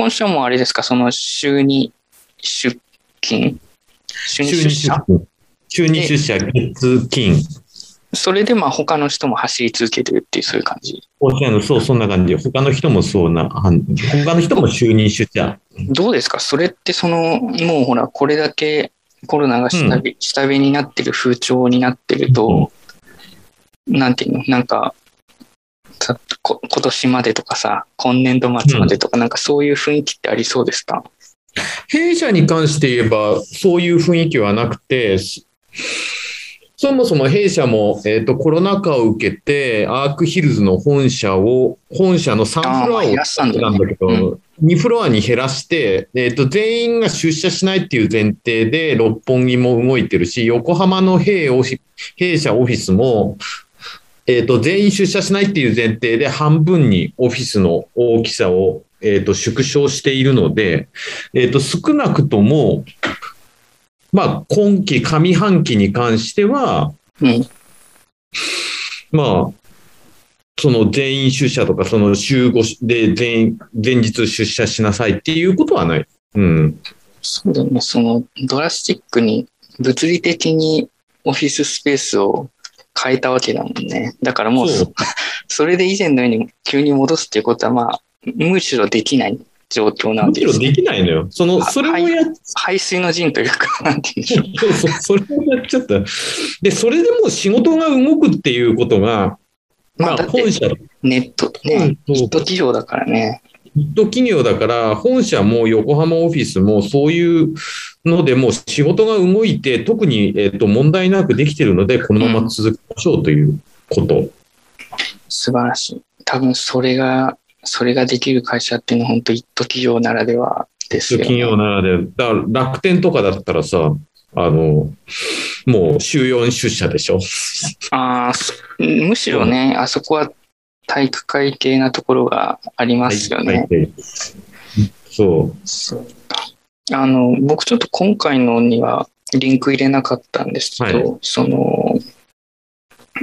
今週はもうあれですか、その週に出勤？週に出出社社。週に出社、月金。それでまあ他の人も走り続けてるっていうそういう感じ。おっしゃるそう、そんな感じ。他の人もそうな、他の人も週に出社。どうですか？それってその、もうほら、これだけコロナが下火,、下火になってる風潮になってると、なんていうの？なんか、今年までとかさ、今年度末までとか、なんかそういう雰囲気ってありそうですか、弊社に関して言えば、そういう雰囲気はなくて、しそもそも弊社も、えー、とコロナ禍を受けて、アークヒルズの本社を、本社の3フロアを減らしたんだけど、う2フロアに減らして、えー、と全員が出社しないっていう前提で、六本木も動いてるし、横浜の弊弊社オフィスも、えー、と全員出社しないっていう前提で、半分にオフィスの大きさを、えー、と縮小しているので、えー、と少なくとも、まあ、今期上半期に関しては、うん。まあ、その全員出社とか、その週5で全員前日出社しなさいっていうことはない。うん。そうだよね。その、ドラスティックに、物理的にオフィススペースを変えたわけだもんね。だからもうそそ、それで以前のように急に戻すっていうことは、まあ、むしろできない状況なわむけです、ね。しろできないのよ。その、あそれをやっ、排水の陣というか、なんて言うんでしょう。そうそう、それをやっちゃった。で、それでも仕事が動くっていうことが、まあ、本社、ネットね、うんヒット企業だからね。ヒット企業だから、本社も横浜オフィスもそういうのでもう仕事が動いて、特に、えっと問題なくできてるので、このまま続けましょうということ。素晴らしい。多分それが、それができる会社っていうのは本当一途企業ならではですよ、ね。企業ならで、だから楽天とかだったらさ、あの、もう週4出社でしょ。ああ、そむしろね、あそこは体育会系なところがありますよね。はいそう。あの、僕ちょっと今回のにはリンク入れなかったんですけど、はその、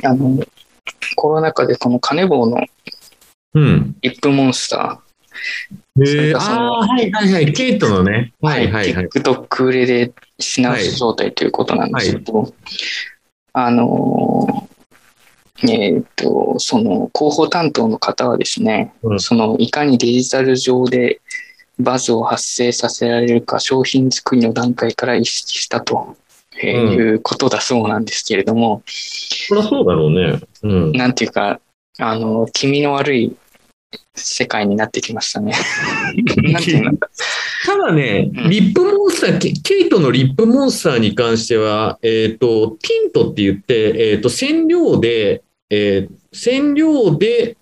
あの、コロナ禍でこのカネボウのうん。リップモンスタへえそれがそのああ、はいはいはい。ケイトのね。ー、はいはいはい。TikTok 売れで品薄状態ということなんですけど、あの、えっ、と、その広報担当の方はですね、うんそのいかにデジタル上でバズを発生させられるか商品作りの段階から意識したと、えーうんいうことだそうなんですけれども、そりゃそうだろうね。うん。なんていうか、あの、気味の悪い世界になってきましたね。なんていうの？ただね、うんリップモンスター、ケケイトのリップモンスターに関しては、えっ、と、ティントって言って、えっ、と、染料で、えー染料で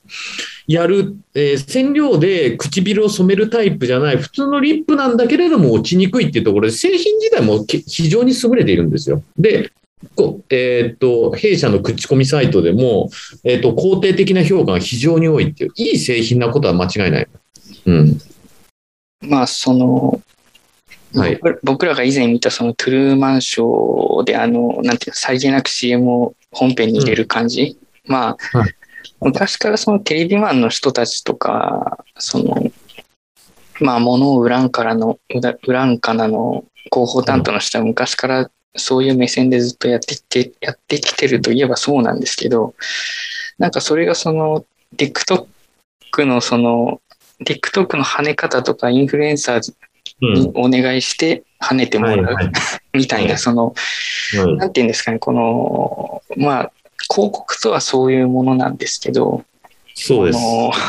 やる、えー染料で唇を染めるタイプじゃない、普通のリップなんだけれども落ちにくいっていうところで、製品自体もけ非常に優れているんですよ。で、こえっ、と、弊社の口コミサイトでも、えっ、と、肯定的な評価が非常に多いっていう、いい製品なことは間違いない。うん。まあ、その、はい僕僕らが以前見たそのトゥルーマンショーで、あの、なんていうの、さりげなく CM を本編に入れる感じ。まあ、はい。昔からそのテレビマンの人たちとか、その、まあ、物を売らんからの、売らんからの広報担当の人は昔からそういう目線でずっとやってきて、やってきてるといえばそうなんですけど、なんかそれがその、TikTok のその、TikTok の跳ね方とかインフルエンサーうん。にお願いして跳ねてもらうはいはい。みたいな、その、はい。なんていうんですかね、この、まあ、広告とはそういうものなんですけど、そうです。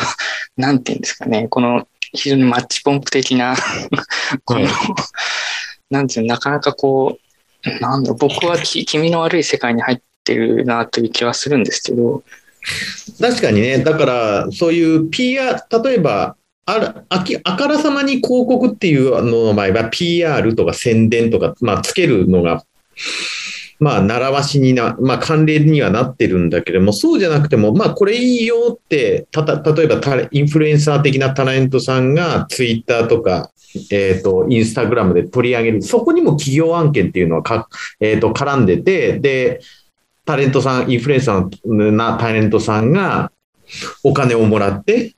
なんていうんですかね、この非常にマッチポンプ的な、この、はい。なんていうのなかなかこう、なんだ僕はき気味の悪い世界に入ってるなという気はするんですけど、確かにね、だからそういう PR、例えば、あらあきあからさまに広告っていうのの場合は PR とか宣伝とか、まあ、つけるのが、まあ、習わしにな、まあ、慣例にはなってるんだけれども、そうじゃなくても、まあ、これいいよって、たた例えばインフルエンサー的なタレントさんがツイッターとか、えっ、と、インスタグラムで取り上げる、そこにも企業案件っていうのはか、えっ、と、絡んでて、で、タレントさん、インフルエンサーなタレントさんがお金をもらって、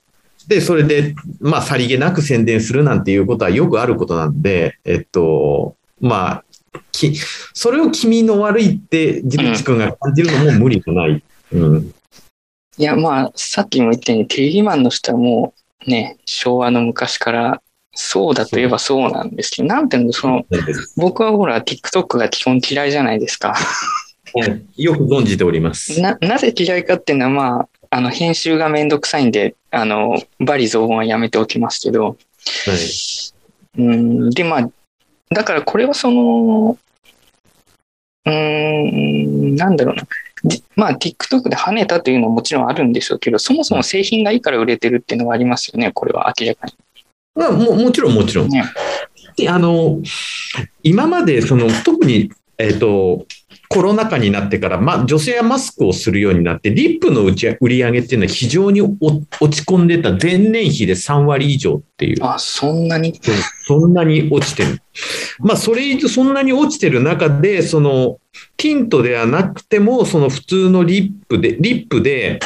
で、それで、まあ、さりげなく宣伝するなんていうことはよくあることなんで、えっと、まあ、きそれを君の悪いって、ジルチ君が感じるのも無理もない。うん。いや、まあ、さっきも言ったように、テレビマンの人はもうね、昭和の昔から、そうだといえばそうなんですけど、なんていうの、その、僕はほら、TikTok が基本嫌いじゃないですか。よく存じております。な、なぜ嫌いかっていうのは、まあ、あの、編集がめんどくさいんで、あの、バリ雑言はやめておきますけど、はい。うん、で、まあ、だからこれはその、うーん、なんだろうな。じまあ、TikTok で跳ねたというのはもちろんあるんでしょうけど、そもそも製品がいいから売れてるっていうのはありますよね、これは明らかまあ、ももちろんもちろん。に。ね、であの、今まで、その、特に、えっ、と、コロナ禍になってから、ま、女性はマスクをするようになって、リップの売ち売り上げっていうのは非常にお落ち込んでた前年比で3割以上っていう。あ、そんなに？そんなに落ちてる。まあ、それ以上、そんなに落ちてる中で、その、ティントではなくても、その普通のリップで、リップで、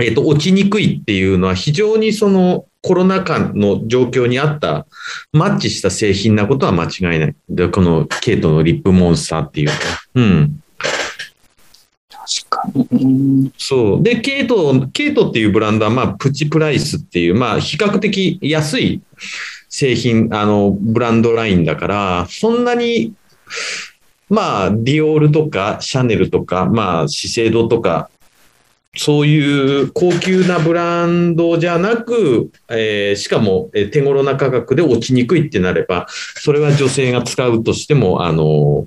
えっ、と、落ちにくいっていうのは非常にその、コロナ禍の状況に合った、マッチした製品なことは間違いない。で、このケイトのリップモンスターっていうのは。うん。確かに。うんそう。で、ケイト、ケイトっていうブランドは、まあ、プチプライスっていう、まあ、比較的安い製品、あの、ブランドラインだから、そんなに、まあ、ディオールとか、シャネルとか、まあ、資生堂とか、そういう高級なブランドじゃなく、えーしかもえー手頃な価格で落ちにくいってなれば、それは女性が使うとしても、あの、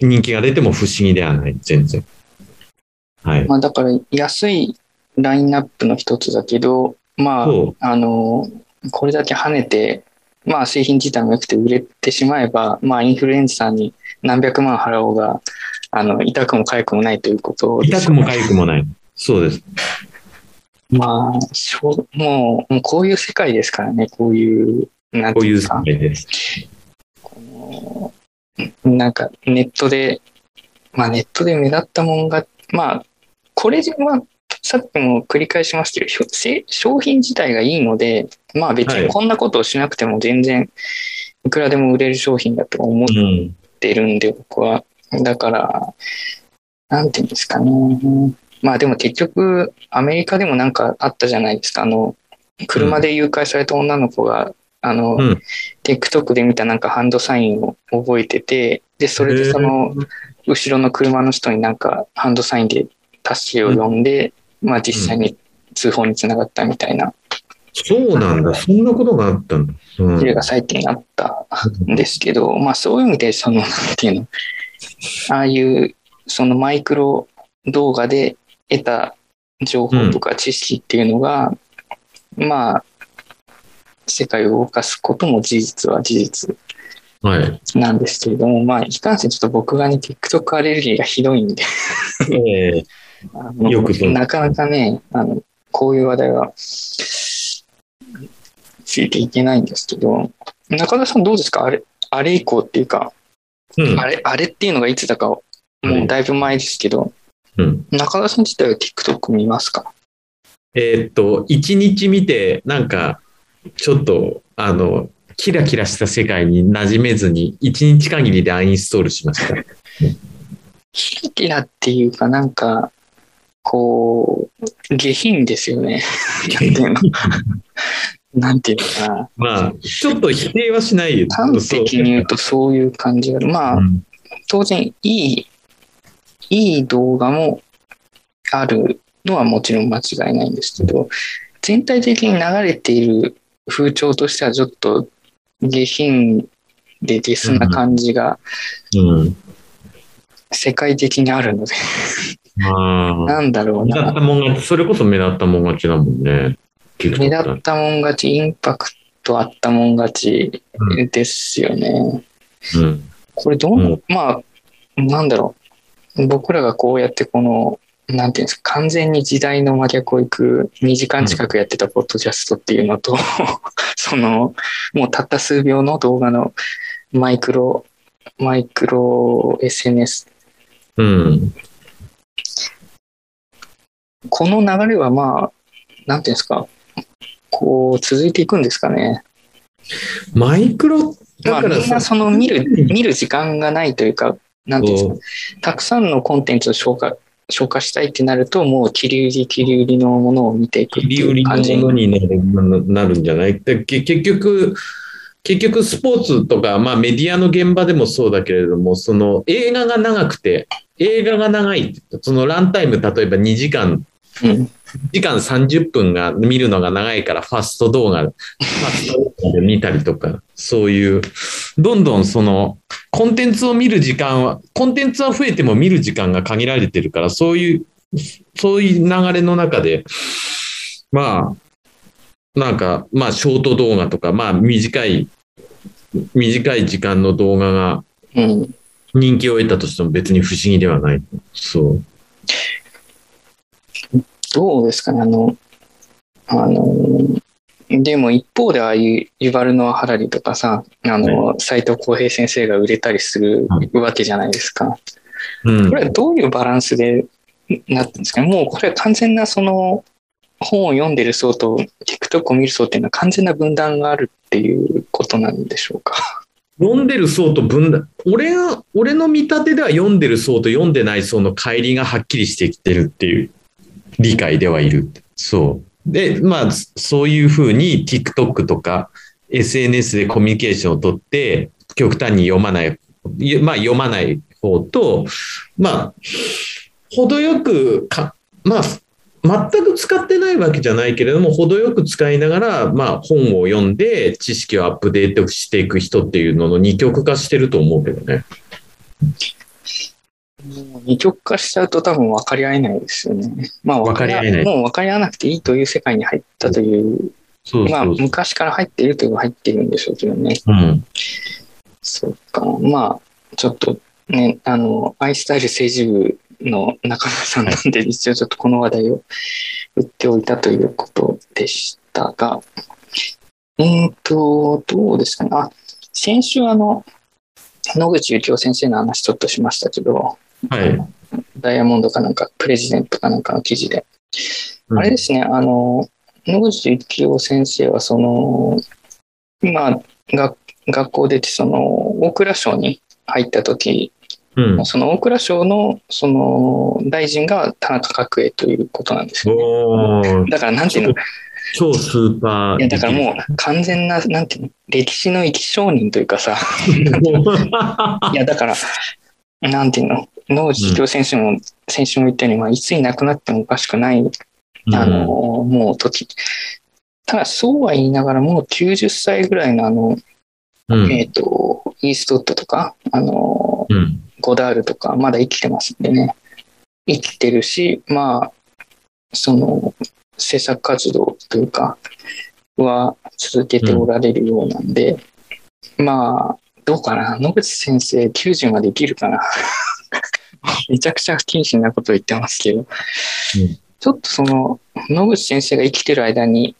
人気が出ても不思議ではない、全然。はい。まあ、だから安いラインナップの一つだけど、まあ、あの、これだけ跳ねて、まあ製品自体も良くて売れてしまえば、まあインフルエンサーに何百万払おうが、あの、痛くも痒くもないということです痛くも痒くもない。そうです。まあ、しょうもう、もうこういう世界ですからね、こういう、なんこういう世ていうんですか、界です。このなんかネットで、まあネットで目立ったもんが、まあ、これは、さっきも繰り返しますけど、商品自体がいいので、まあ別はいにこんなことをしなくても全然、いくらでも売れる商品だと思っうん。てるんで、僕は。だから、なんていうんですかね。まあでも結局、アメリカでもなんかあったじゃないですか。あの、車で誘拐された女の子が、あの、うん TikTok で見たなんかハンドサインを覚えてて、で、それでその、後ろの車の人になんかハンドサインで助けを呼んで、まあ実際に通報につながったみたいなそうなんだ。そんなことがあったんだ。うん事例が最近あったんですけど、まあそういう意味で、その、なんていうの、ああいう、そのマイクロ動画で得た情報とか知識っていうのが、まあ、世界を動かすことも事実は事実はい。なんですけれども、まあ、いかんせんちょっと僕がね、TikTok アレルギーがひどいんで、ええ。あのよくぞなかなかね、あの、こういう話題は、ついていけないんですけど、中田さんどうですか？あれ、あれ以降っていうか、うん。あれ、あれっていうのがいつだか、もうだいぶ前ですけど、うん。中田さん自体は TikTok 見ますか？えーっと、一日見て、なんか、ちょっと、あの、キラキラした世界に馴染めずに、一日限りでアンインストールしました。キラキラっていうかなんか、こう、下品ですよね。なんていうのなんていうのかな。まあ、ちょっと否定はしないよ。端的に言うとそういう感じがある。まあ、うん当然いい、いい動画もあるのはもちろん間違いないんですけど、全体的に流れている風潮としてはちょっと下品でゲスな感じがうん。世界的にあるので、まあ、なんだろうな目立った。もん勝ち、それこそ目立ったもん勝ちだもんね。目立ったもん勝ち、インパクトあったもん勝ちですよね。うん。これどう、うんまあ、なんだろう。僕らがこうやってこの、なんていうんですか、完全に時代の真逆を行く2時間近くやってたポッドキャストっていうのと、その、もうたった数秒の動画のマイクロ、マイクロ SNS。うん。この流れはまあ、なんていうんですか、こう続いていくんですかね。マイクロ、まあ、だからみんなその見る、見る時間がないというか、なんていうんですか、たくさんのコンテンツを消化、消化したいってなると、もう切り売り、切り売りのものを見ていくって切り売りのいう感じものになるんじゃない？でけ結局、結局スポーツとか、まあ、メディアの現場でもそうだけれども、その映画が長くて、映画が長い、そのランタイム、例えば2時間、うん。時間30分が見るのが長いからファスト動画、ファスト動画で見たりとか、そういう、どんどんその、コンテンツを見る時間は、コンテンツは増えても見る時間が限られてるから、そういう、そういう流れの中で、まあ、なんか、まあ、ショート動画とか、まあ、短い、短い時間の動画がうん。人気を得たとしても別に不思議ではない。そう。どうですかね、あの、あの、でも一方でああいうユバルノア・ハラリとかさ、あの、斎藤浩平先生が売れたりするわけじゃないですか。うん。これはどういうバランスでなってるんですかね？もうこれは完全なその本を読んでる層と TikTok を見る層っていうのは完全な分断があるっていうことなんでしょうか？読んでる層と分断、俺が、俺の見立てでは読んでる層と読んでない層の乖離がはっきりしてきてるっていう理解ではいる。そう。で、まあ、そういうふうに TikTok とか SNS でコミュニケーションをとって、極端に読まない、まあ読まない方と、まあ、程よくか、まあ、全く使ってないわけじゃないけれども、程よく使いながら、まあ、本を読んで知識をアップデートしていく人っていうのの二極化してると思うけどね。二極化しちゃうと多分分かり合えないですよね。まあ分かり合えないもう分かり合わなくていいという世界に入ったという、まあそうそうそう。昔から入っているといえば入っているんでしょうけどね。うん。そうか。まあ、ちょっとね、あの、アイスタイル政治部の中村さんなんで、一応ちょっとこの話題を打っておいたということでしたが、えーと、どうですかね。あ、先週あの、野口幸雄先生の話ちょっとしましたけど、はい。ダイヤモンドかなんか、プレジデントかなんかの記事で。うんあれですね、あの、野口幸雄先生は、その、今、が学校出て、その、大蔵省に入った時、うん。その大蔵省の、その、大臣が田中角栄ということなんですよ、ね。だから、なんていうの、超スーパー。いや、だからもう、完全な、なんていうの、歴史の生き証人というかさ、いや、だから、なんていうの、野口幸雄先生も、先週も言ったように、まあ、いつに亡くなってもおかしくないあの、もう時。ただ、そうは言いながら、もう90歳ぐらいの、あの、うん、えっ、と、イーストウッドとか、あの、うん。ゴダールとか、まだ生きてますんでね。生きてるし、まあ、その、制作活動というか、は続けておられるようなんで、まあ、どうかな。野口先生、90まで生きるかな。めちゃくちゃ不謹慎なこと言ってますけど、ちょっとその、野口先生が生きてる間に、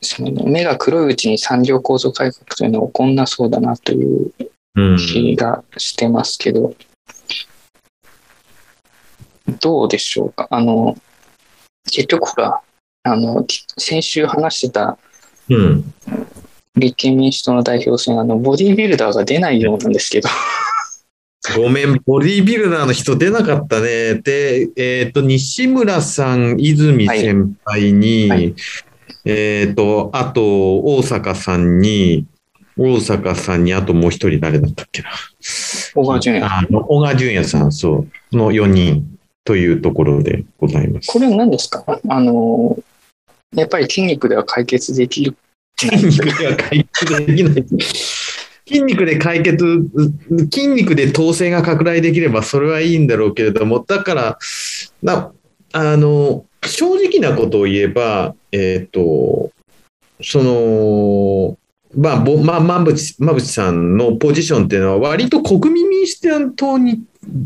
その目が黒いうちに産業構造改革というのは起こんなそうだなといううん。気がしてますけど、どうでしょうか？あの、結局ほら、あの、き先週話してたうん。立憲民主党の代表選、あの、ボディービルダーが出ないようなんですけど、ごめん、ボディービルダーの人出なかったね。で、えっ、と、西村さん、泉先輩に、はいはいえっ、と、あと、大阪さんに、大阪さんに、あともう一人誰だったっけな。小川淳也。あの小川淳也さん、そう、の4人というところでございます。これは何ですか？あの、やっぱり筋肉では解決できる。筋肉では解決できない。筋肉で解決、筋肉で統制が拡大できればそれはいいんだろうけれども、だから、なあの、正直なことを言えば、えっ、と、その、まあ、ぼまあ、馬淵馬淵さんのポジションっていうのは割と国民民主党に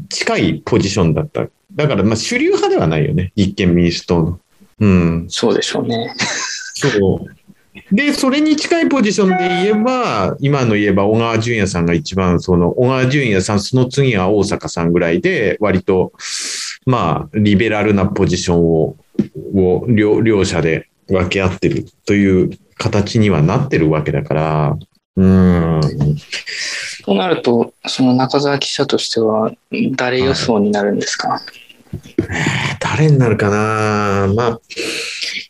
近いポジションだった。だから、まあ、主流派ではないよね、立憲民主党の。うん。そうでしょうね。そう。で、それに近いポジションで言えば、今の言えば小川淳也さんが一番、その、小川淳也さん、その次は大阪さんぐらいで、割と、まあ、リベラルなポジションを、を両両者で分け合ってるという形にはなってるわけだから、うん。となると、その中澤記者としては、誰予想になるんですか、誰になるかな？まあ、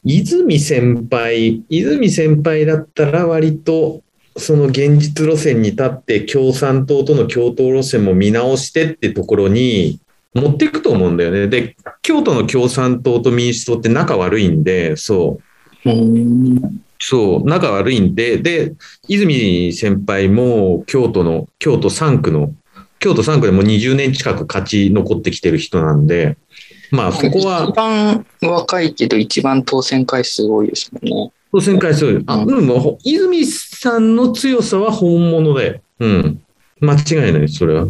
泉先輩、泉先輩だったら割と、その現実路線に立って共産党との共闘路線も見直してってところに持っていくと思うんだよね。で、京都の共産党と民主党って仲悪いんで、そう。そう、仲悪いんで、で、泉先輩も京都の、京都3区の、京都3区でもう20年近く勝ち残ってきてる人なんで、まあそこは一、番若いけど一番当選回数多いですもんね。当選回数、あ、ううんん、もう泉さんの強さは本物で、うん。間違いない、それは。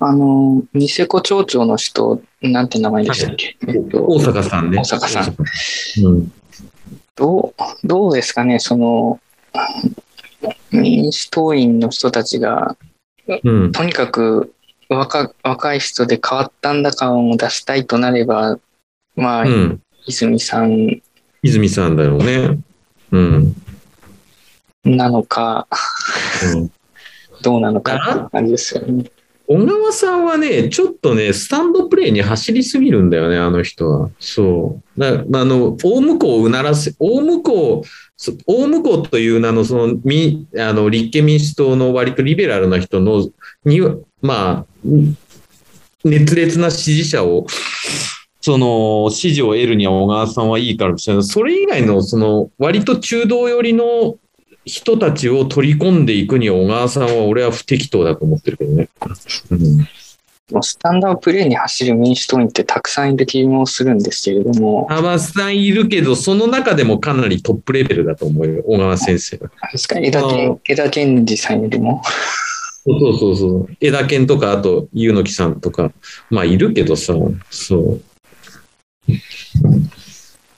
あの、ニセコ町長の人、なんて名前でしたっけ、えっと大阪さんね。大阪さんん。うん。どう、どうですかね、その、民主党員の人たちが、うん。とにかく若若い人で変わったんだ感を出したいとなれば、まあ、うん。泉さん泉さんだよね。うん。なのか、うん どうなのかって感じですよね。小川さんはね、ちょっとね、スタンドプレーに走りすぎるんだよね、あの人は。そう。だあの、大向こうをうならせ、大向こう、そ大向こうという名の、その、み、あの、立憲民主党の割とリベラルな人の、に、まあ、熱烈な支持者を、その、支持を得るには小川さんはいいからもしれない。それ以外の、その、割と中道寄りの人たちを取り込んでいくには小川さんは俺は不適当だと思ってるけどね。うんスタンダードプレーに走る民主党員ってたくさんいる気もするんですけれども、小川さんいるけど、その中でもかなりトップレベルだと思うよ、小川先生は。あれですか枝あ健枝健二さんよりも。そうそうそう。枝健とか、あと、柚木さんとか、まあ、いるけどさ、そう。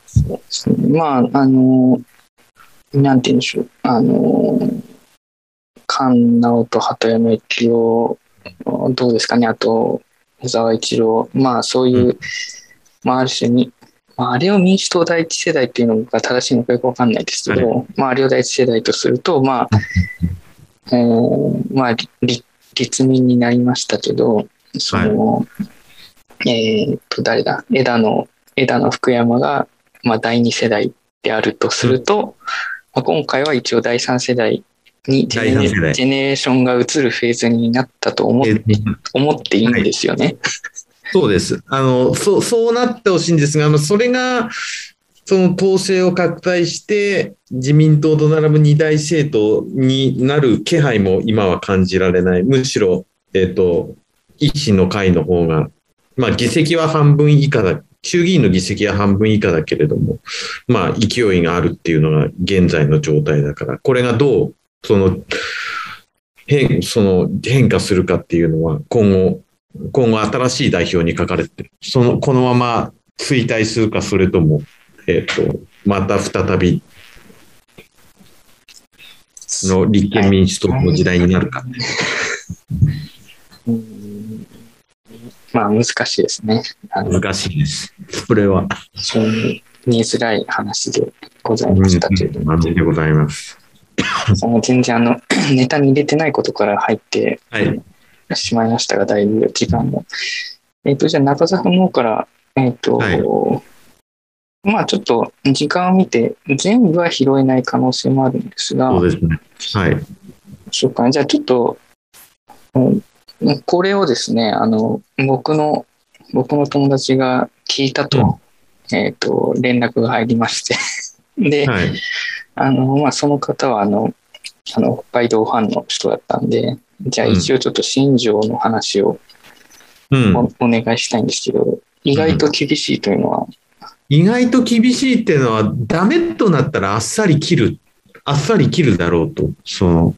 そうですねまあ、あの、なんて言うんでしょう。あの、菅直人、鳩山幸夫、どうですかね。あと、小沢一郎。まあ、そういう、うまあ、ある種に、まあ、あれを民主党第一世代っていうのが正しいのかよくわかんないですけど、まあ、あれを第一世代とすると、まあ、えーまあ、り立立民になりましたけど、その、えーっと、誰だ、枝野、枝野福山が、まあ、第二世代であるとすると、まあ、今回は一応第三世代にジェネジェネレーションが移るフェーズになったと思っえ思っていいんですよね。そうです。あの、そう、そうなってほしいんですが、それが、その統制を拡大して、自民党と並ぶ二大政党になる気配も今は感じられない。むしろ、えっ、と、維新の会の方が、まあ、議席は半分以下だ。衆議院の議席は半分以下だけれども、まあ、勢いがあるっていうのが現在の状態だから、これがどう、その、変、その変化するかっていうのは、今後、今後新しい代表に書かれて。その、このまま衰退するか、それとも、えっ、と、また再びの立憲民主党の時代になるか。うんまあ難しいですね。難しいです。それは。非常に見えづらい話でございましたけれども、でございます。その全然あの ネタに入れてないことから入ってはい。しまいましたが、だいぶ時間も。えっ、と、じゃあ中澤の方から、えっ、と、はいまあちょっと時間を見て、全部は拾えない可能性もあるんですが、そうですね。はい。そうか。じゃあちょっと、うんこれをですね、あの、僕の、僕の友達が聞いたと、えっ、と、連絡が入りまして。で、はい。あの、まあ、その方は、あの、あの、北海道ファンの人だったんで、じゃあうん一応ちょっと新庄の話をうん。お,、お願いしたいんですけど、意外と厳しいというのは、意外と厳しいっていうのは、ダメとなったらあっさり切る。あっさり切るだろうと。その、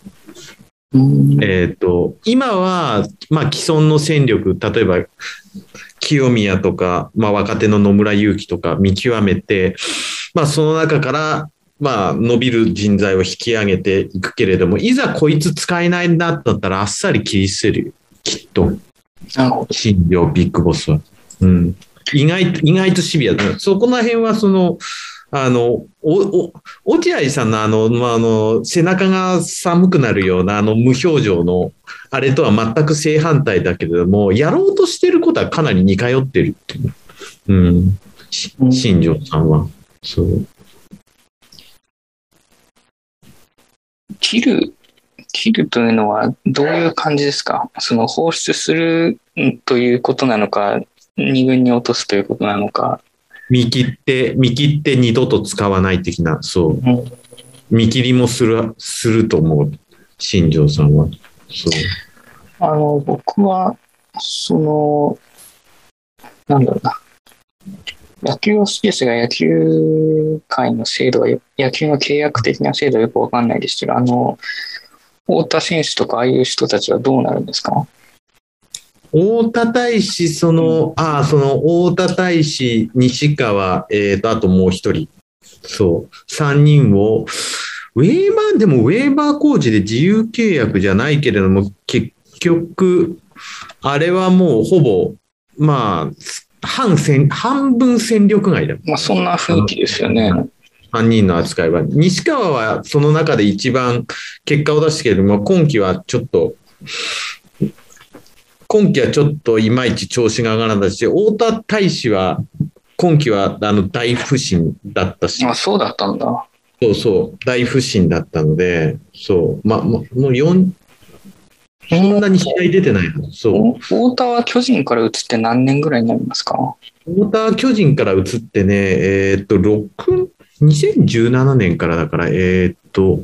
うんえっ、と、今は、まあ、既存の戦力、例えば、清宮とか、まあ、若手の野村祐希とか見極めて、まあ、その中から、まあ、伸びる人材を引き上げていくけれども、いざこいつ使えないなだったら、あっさり切り捨てるよ。きっと。新庄ビッグボスは。うん。意外と、意外とシビアだ。そこら辺は、その、あの、お、お、落合さんのあの、まあ、あの、背中が寒くなるようなあの無表情の、あれとは全く正反対だけれども、やろうとしてることはかなり似通ってるっていう。うん。し新庄さんは。そう。切る、切るというのはどういう感じですか？その放出するということなのか、二軍に落とすということなのか。見切って、見切って二度と使わない的な、そう。うん見切りもする、すると思う。新庄さんは。そう。あの、僕は、その、なんだろうな。野球は好きですが、野球界の制度はよ、野球の契約的な制度はよくわかんないですけど、あの、太田選手とかああいう人たちはどうなるんですか？大田大使、その、ああ、その大田大使、西川、えっ、と、あともう一人。そう。三人を、ウェーバー、でもウェーバー工事で自由契約じゃないけれども、結局、あれはもうほぼ、まあ、半戦、半分戦力外だよ。まあ、そんな雰囲気ですよね。3人の扱いは。西川はその中で一番結果を出したけれども、今季はちょっと、今季はちょっといまいち調子が上がらないし、太田大使は今季はあの大不振だったし、あ、そうだったんだ。そうそう、大不振だったので、そう、ま、まもう4、そんなに試合出てないはず。そう。太田は巨人から移って何年ぐらいになりますか？太田は巨人から移ってね、えーっと、6、2017年からだから、えーっと、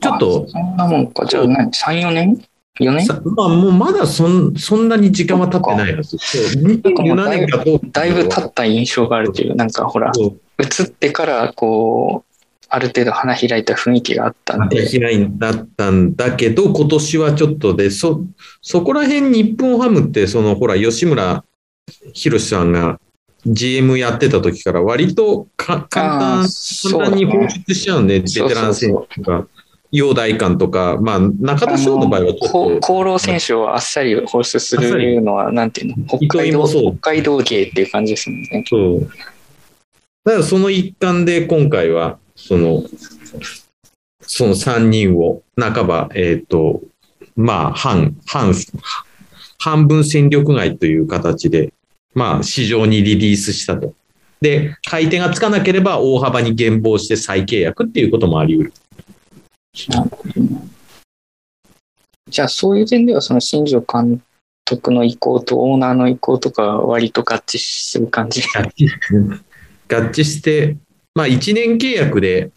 ちょっとあ、そんなもんか。じゃあ何 ?3、4年？?4 年さまあ、もうまだそんそんなに時間は経ってないはず。そう2017年かどうかだいぶ経った印象があるという、なんかほら、そう移ってからこう、ある程度花開いた雰囲気があったんで、開いだったんだけど、今年はちょっとで、そ、そこら辺日本ハムって、そのほら、吉村博さんが GM やってた時から割とか簡あ単簡単に放ね。出しちゃうんで、ベテラン選手とか、陽大館とか、まあ、中田翔の場合はちょっと、厚労選手をあっさり放出するのは、なんていうの、北海道、芸っていう感じですもんね。そう。だからその一環で今回は、その、その3人を半ば、えっ、と、まあ、半、半、半分戦力外という形で、まあ、市場にリリースしたと。で、買い手がつかなければ大幅に減俸して再契約っていうこともあり得る。なるほどねじゃあ、そういう点では、その新庄監督の意向とオーナーの意向とかは割と合致する感じ？合致して、まあ1年契約で、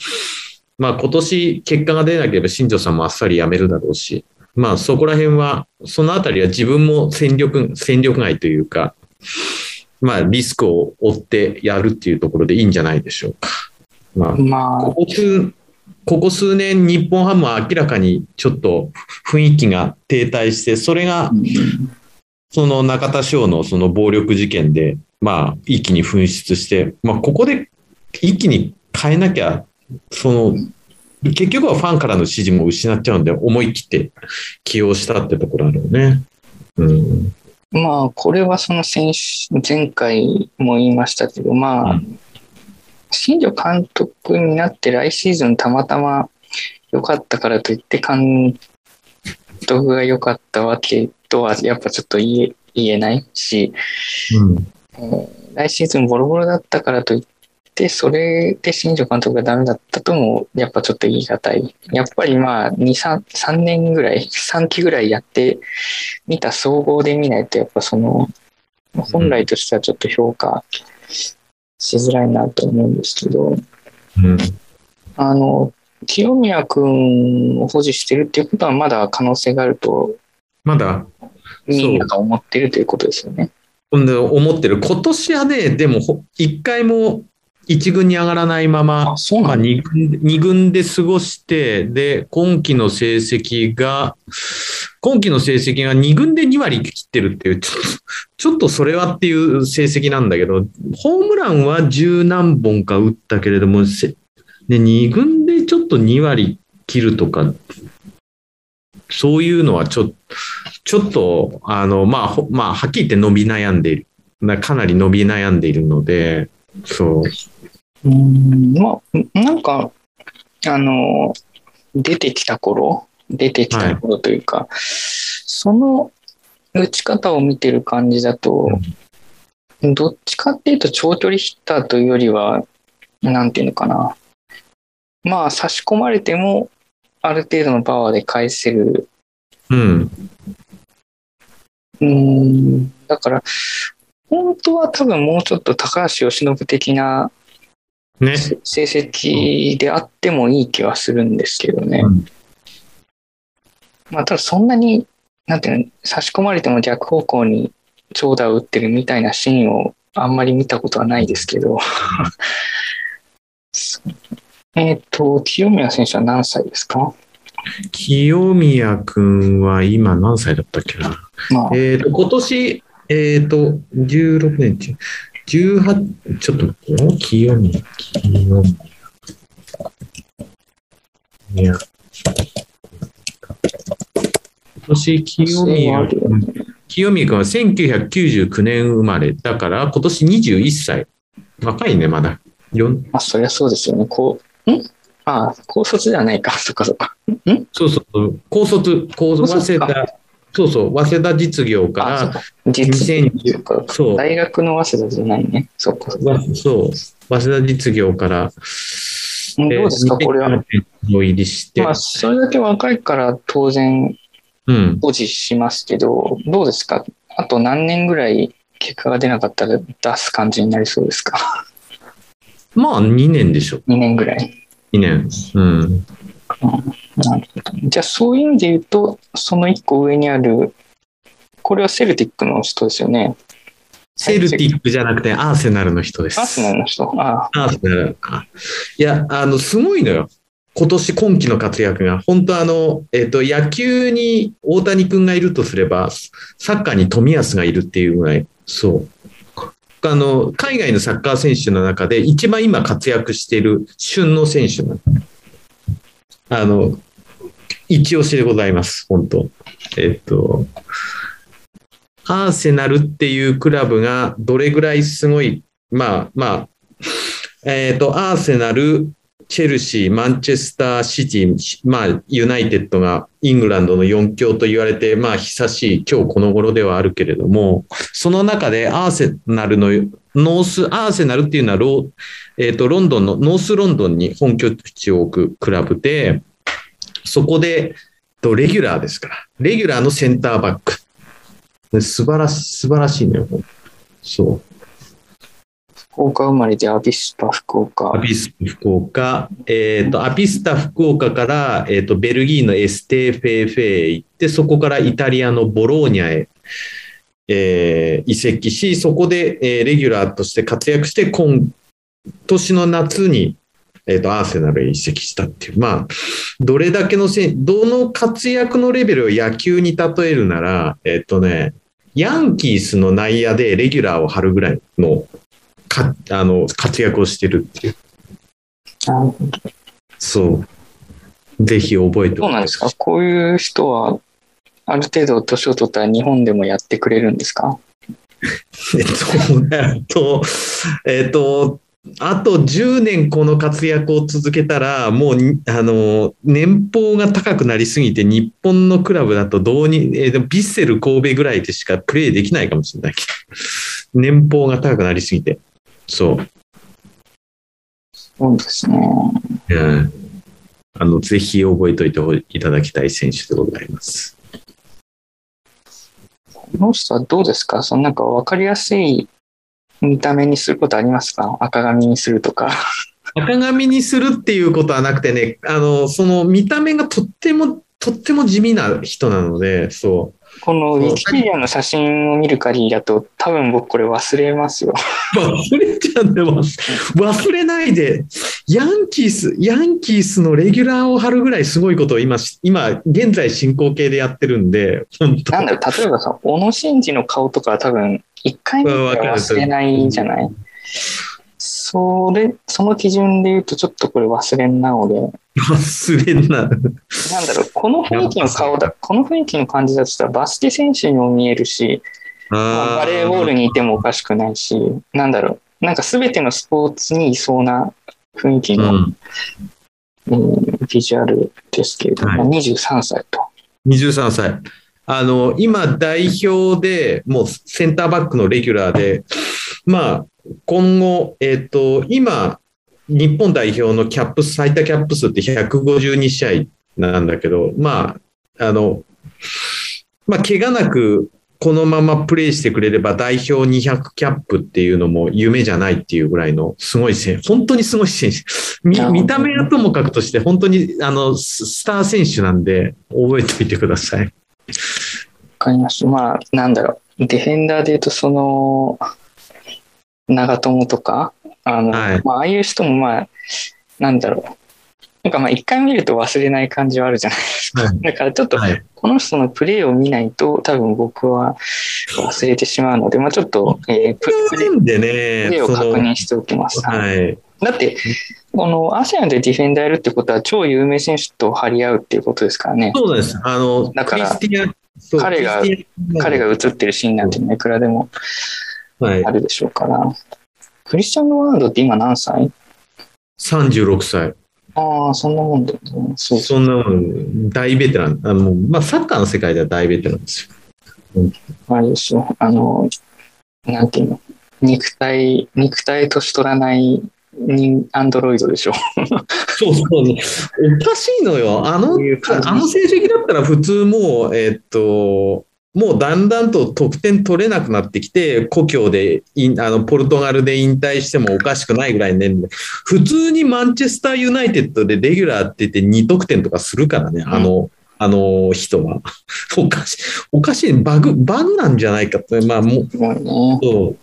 まあ今年結果が出なければ新庄さんもあっさり辞めるだろうし、まあそこら辺は、そのあたりは自分も戦力、戦力外というか、まあリスクを負ってやるっていうところでいいんじゃないでしょうか。まあ、まここ数、ここ数年日本ハムは明らかにちょっと雰囲気が停滞して、それがその中田翔のその暴力事件で、まあ、一気に噴出して、まあ、ここで一気に変えなきゃ、その、結局はファンからの支持も失っちゃうんで、思い切って起用したってところあるよね。うん。まあ、これはその先週、前回も言いましたけど、まあ、う新庄監督になって来シーズンたまたま良かったからといって監督が良かったわけとはやっぱちょっと言えないし、うん。来シーズンボロボロだったからといって、それで新庄監督がダメだったとも、やっぱちょっと言い難い。やっぱりまあ、2、3、年ぐらい、3期ぐらいやってみた総合で見ないと、やっぱその、本来としてはちょっと評価しづらいなと思うんですけど、うん。あの、清宮君を保持してるっていうことはまだ可能性があるとまだ、みんなが思ってるということですよね。思ってる。今年はね、でもほ、一回も一軍に上がらないまま、あ、そうまあ、なんだ。二軍二軍で過ごして、で、今期の成績が、今期の成績が二軍で2割切ってるっていう、ちょっと、ちょっとそれはっていう成績なんだけど、ホームランは十何本か打ったけれども、せね、二軍でちょっと2割切るとか、そういうのはちょっと、ちょっと、あの、まあ、ほまあ、はっきり言って伸び悩んでいる。なかなり伸び悩んでいるので、そう。うん、まあ、なんか、あの、出てきた頃、出てきた頃というか、その打ち方を見てる感じだと、どっちかっていうと長距離ヒッターというよりは、なんていうのかな。まあ、差し込まれても、ある程度のパワーで返せる。うん。うん、だから、本当は多分もうちょっと高橋由伸的なね。成績であってもいい気はするんですけどね。うんまあ、ただそんなに、なんていうの、差し込まれても逆方向に長打を打ってるみたいなシーンをあんまり見たことはないですけど。えっ、と、清宮選手は何歳ですか？清宮くんは今何歳だったっけな？まあ、えっ、と、今年、えっ、と、16年中、18、ちょっと待ってよ、清宮、清宮。今年、清宮清宮くんは1999年生まれだから、今年21歳。若いね、まだ。よんまあ、そりゃそうですよね。こう、ん？ああ、高卒ではないか。そっかそっか。そうそう、高卒、高卒、高卒か早稲田、そうそう、早稲田実業から、か。実2010そ大学の早稲田じゃないね。そっかそう、早稲田実業から、うんどうですか、これは？2007年の入りして、まあ、それだけ若いから当然うん、保持しますけど、どうですか？あと何年ぐらい結果が出なかったら出す感じになりそうですか？まあ2年でしょ、?2 年ぐらい。2年。うん。なるほど。じゃあそういう意味で言うと、その1個上にある、これはセルティックの人ですよね。セルティックじゃなくてアーセナルの人です。アーセナルの人。ああアーセナル。あいや、あの、すごいのよ。今年今季の活躍が。本当あの、えっ、と、野球に大谷君がいるとすれば、サッカーに冨安がいるっていうぐらい、そう。あの、海外のサッカー選手の中で一番今活躍している旬の選手なの。あの、一押しでございます、本当。えっ、と、アーセナルっていうクラブがどれぐらいすごい、まあまあ、えっ、と、アーセナル、チェルシー、マンチェスターシティ、まあ、ユナイテッドがイングランドの4強と言われて、まあ、久しい今日この頃ではあるけれども、その中でアーセナルの、ノース、アーセナルっていうのはロ,、えー、とロンドンの、ノースロンドンに本拠地を置くクラブで、そこで、とレギュラーですから、レギュラーのセンターバック。素晴らしい、素晴らしいのよ。そう。福岡生まれでアビスパ福岡。アビスパ福岡、えっ、と、アビスタ福岡から、えっ、と、ベルギーの STVV へ行って、そこからイタリアのボローニャへ、えー移籍し、そこで、えーレギュラーとして活躍して、今年の夏に、えっ、と、アーセナルへ移籍したっていう。まあ、どれだけのせん、どの活躍のレベルを野球に例えるなら、えっ、とね、ヤンキースの内野でレギュラーを張るぐらいのかあの活躍をしてるっていう。そう。ぜひ覚えてどうなんですか？こういう人は、ある程度年を取ったら日本でもやってくれるんですか？えっと、えっと、えっと、あと10年この活躍を続けたら、もうに、あの、年俸が高くなりすぎて、日本のクラブだとどうに、えービッセル神戸ぐらいでしかプレーできないかもしれないけど、年俸が高くなりすぎて。そう。そうですね。うんあの、ぜひ覚えておいていただきたい選手でございます。この人はどうですか？そのなんか分かりやすい見た目にすることありますか？赤髪にするとか。赤髪にするっていうことはなくてね、あの、その見た目がとっても、とっても地味な人なので、そこのウィキペディアの写真を見る限りだと多分僕これ忘れますよ。う。忘れちゃうんす。忘れないで、ヤンキース、ヤンキースのレギュラーを張るぐらいすごいことを今、今、現在進行形でやってるんで、本当なんだろう、例えばさ、小野伸二の顔とかは多分一回見たら忘れないじゃない？それ、その基準で言うとちょっとこれ忘れんなので、忘れんな。なんだろう、この雰囲気の顔だ、この雰囲気の感じだとしたらバスケ選手にも見えるし、まあバレーボールにいてもおかしくないし、なんだろなんか全てのスポーツにいそうな雰囲気の、うん。うんビジュアルですけれども、23歳と。23歳。あの、今、代表で、もうセンターバックのレギュラーで、まあ、今後、えっ、と、今、日本代表のキャップス、最多キャップ数って152試合なんだけど、まあ、あの、まあ、怪我なく、このままプレーしてくれれば代表200キャップっていうのも夢じゃないっていうぐらいのすごい選手、本当にすごい選手。見見た目はともかくとして、本当にあのススター選手なんで、覚えておいてください。わかりました。まあ、なんだろう。ディフェンダーで言うと、その、長友とか、あの、はいまあ、ああいう人もまあ、なんだろう。なんかまあ、一回見ると忘れない感じはあるじゃないですか。はいだからちょっと、はい。この人のプレーを見ないと、多分僕は忘れてしまうので、まあちょっと、えーププレーなんでプね、レーを確認しておきます。はい。だって、このアセアンでディフェンダーやるってことは、超有名選手と張り合うっていうことですからね。そうです。あの、だから彼が彼が映ってるシーンなんていうのはいくらでもはいあ、るでしょうから。クリスチャン・ロナウドって今何歳？36歳。ああ、そんなもんだよね。そうそそんなもん大ベテラン。あの、まあ、サッカーの世界では大ベテランですよ。う。あれですよ。あの、なんていうの？肉体、肉体年取らない人アンドロイドでしょ。そうそう。おかしいのよ。あのあの成績だったら普通もう、えっと、もうだんだんと得点取れなくなってきて、故郷でいあのポルトガルで引退してもおかしくないぐらい年齢。普通にマンチェスターユナイテッドでレギュラーって言って2得点とかするからね、あの、あの人は。おかしい、おかしい、バグ、バグなんじゃないかって、まあもう、う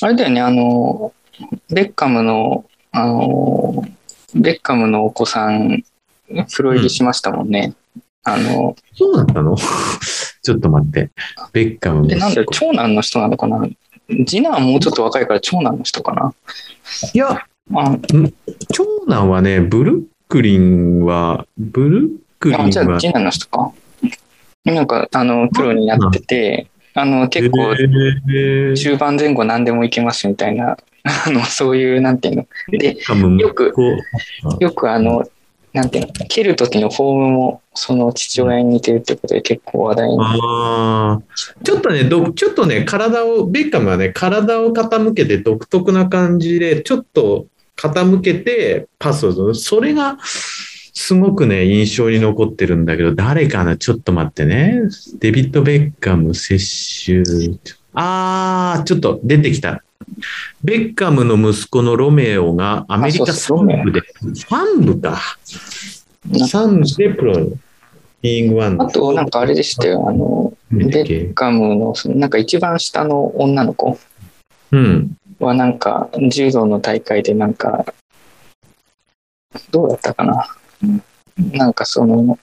あれだよね、あの、ベッカムの、あの、ベッカムのお子さん、プロ入りしましたもんね。あの、そうだったの？ちょっと待って。ベッカムえ、なんだよ、長男の人なのかな？次男はもうちょっと若いから長男の人かな？いや、あ長男はね、ブルックリンは、ブルックリンあ、じゃあは、次男の人か。なんか、あの、プロになってて、あの、結構、えー中盤前後何でもいけますみたいな、あの、そういう、なんていうの？で、よくよくあの、なんていうの、蹴る時のフォームも、その父親に似てるってことで結構話題に。あちょっとね、どちょっとね、体を、ベッカムはね、体を傾けて独特な感じで、ちょっと傾けてパスをする。それが、すごくね、印象に残ってるんだけど、誰かな？ちょっと待ってね。デビッド・ベッカム接種。あー、ちょっと出てきた。ベッカムの息子のロメオがアメリカあそうそう3部で、3部か。3部でプロあと、なんかあれでしたよ、あの、ベッカムの、そのなんか一番下の女の子うん。はなんか、柔道の大会でなんか、どうだったかな？なんかその、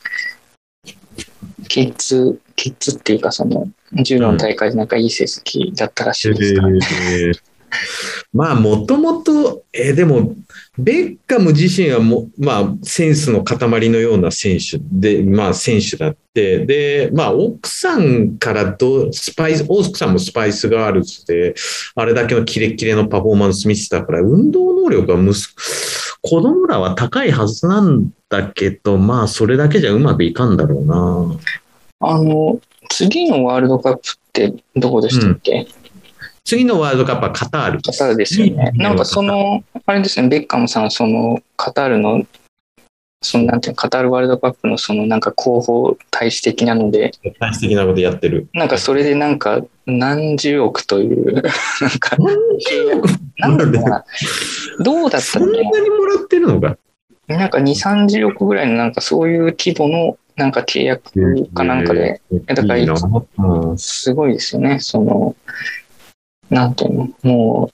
キッズ、キッズっていうかその、柔道の大会でなんかいい成績だったらしいですか？ら、ねえー まあ、もともと、えーでも、ベッカム自身はも、まあ、センスの塊のような選手で、まあ、選手だって、で、まあ、奥さんからど、スパイス、奥さんもスパイスガールズで、あれだけのキレッキレのパフォーマンス見せたから、運動能力は息子、子供らは高いはずなんだけど、まあ、それだけじゃうまくいかんだろうな。あの、次のワールドカップってどこでしたっけ、次のワールドカップはカタール。カタールですよね。なんかその、あれですね、ベッカムさん、その、カタールの、その、なんていうの、カタールワールドカップの、その、なんか広報大使的なので、大的なことやってる。なんかそれでなんか、何十億という、なんか、契約、なんだろうな、どうだったそんなにもらってるのか？な、なんか2、30億ぐらいの、なんかそういう規模の、なんか契約かなんかで、だからすごいですよね、その、なんていうの、も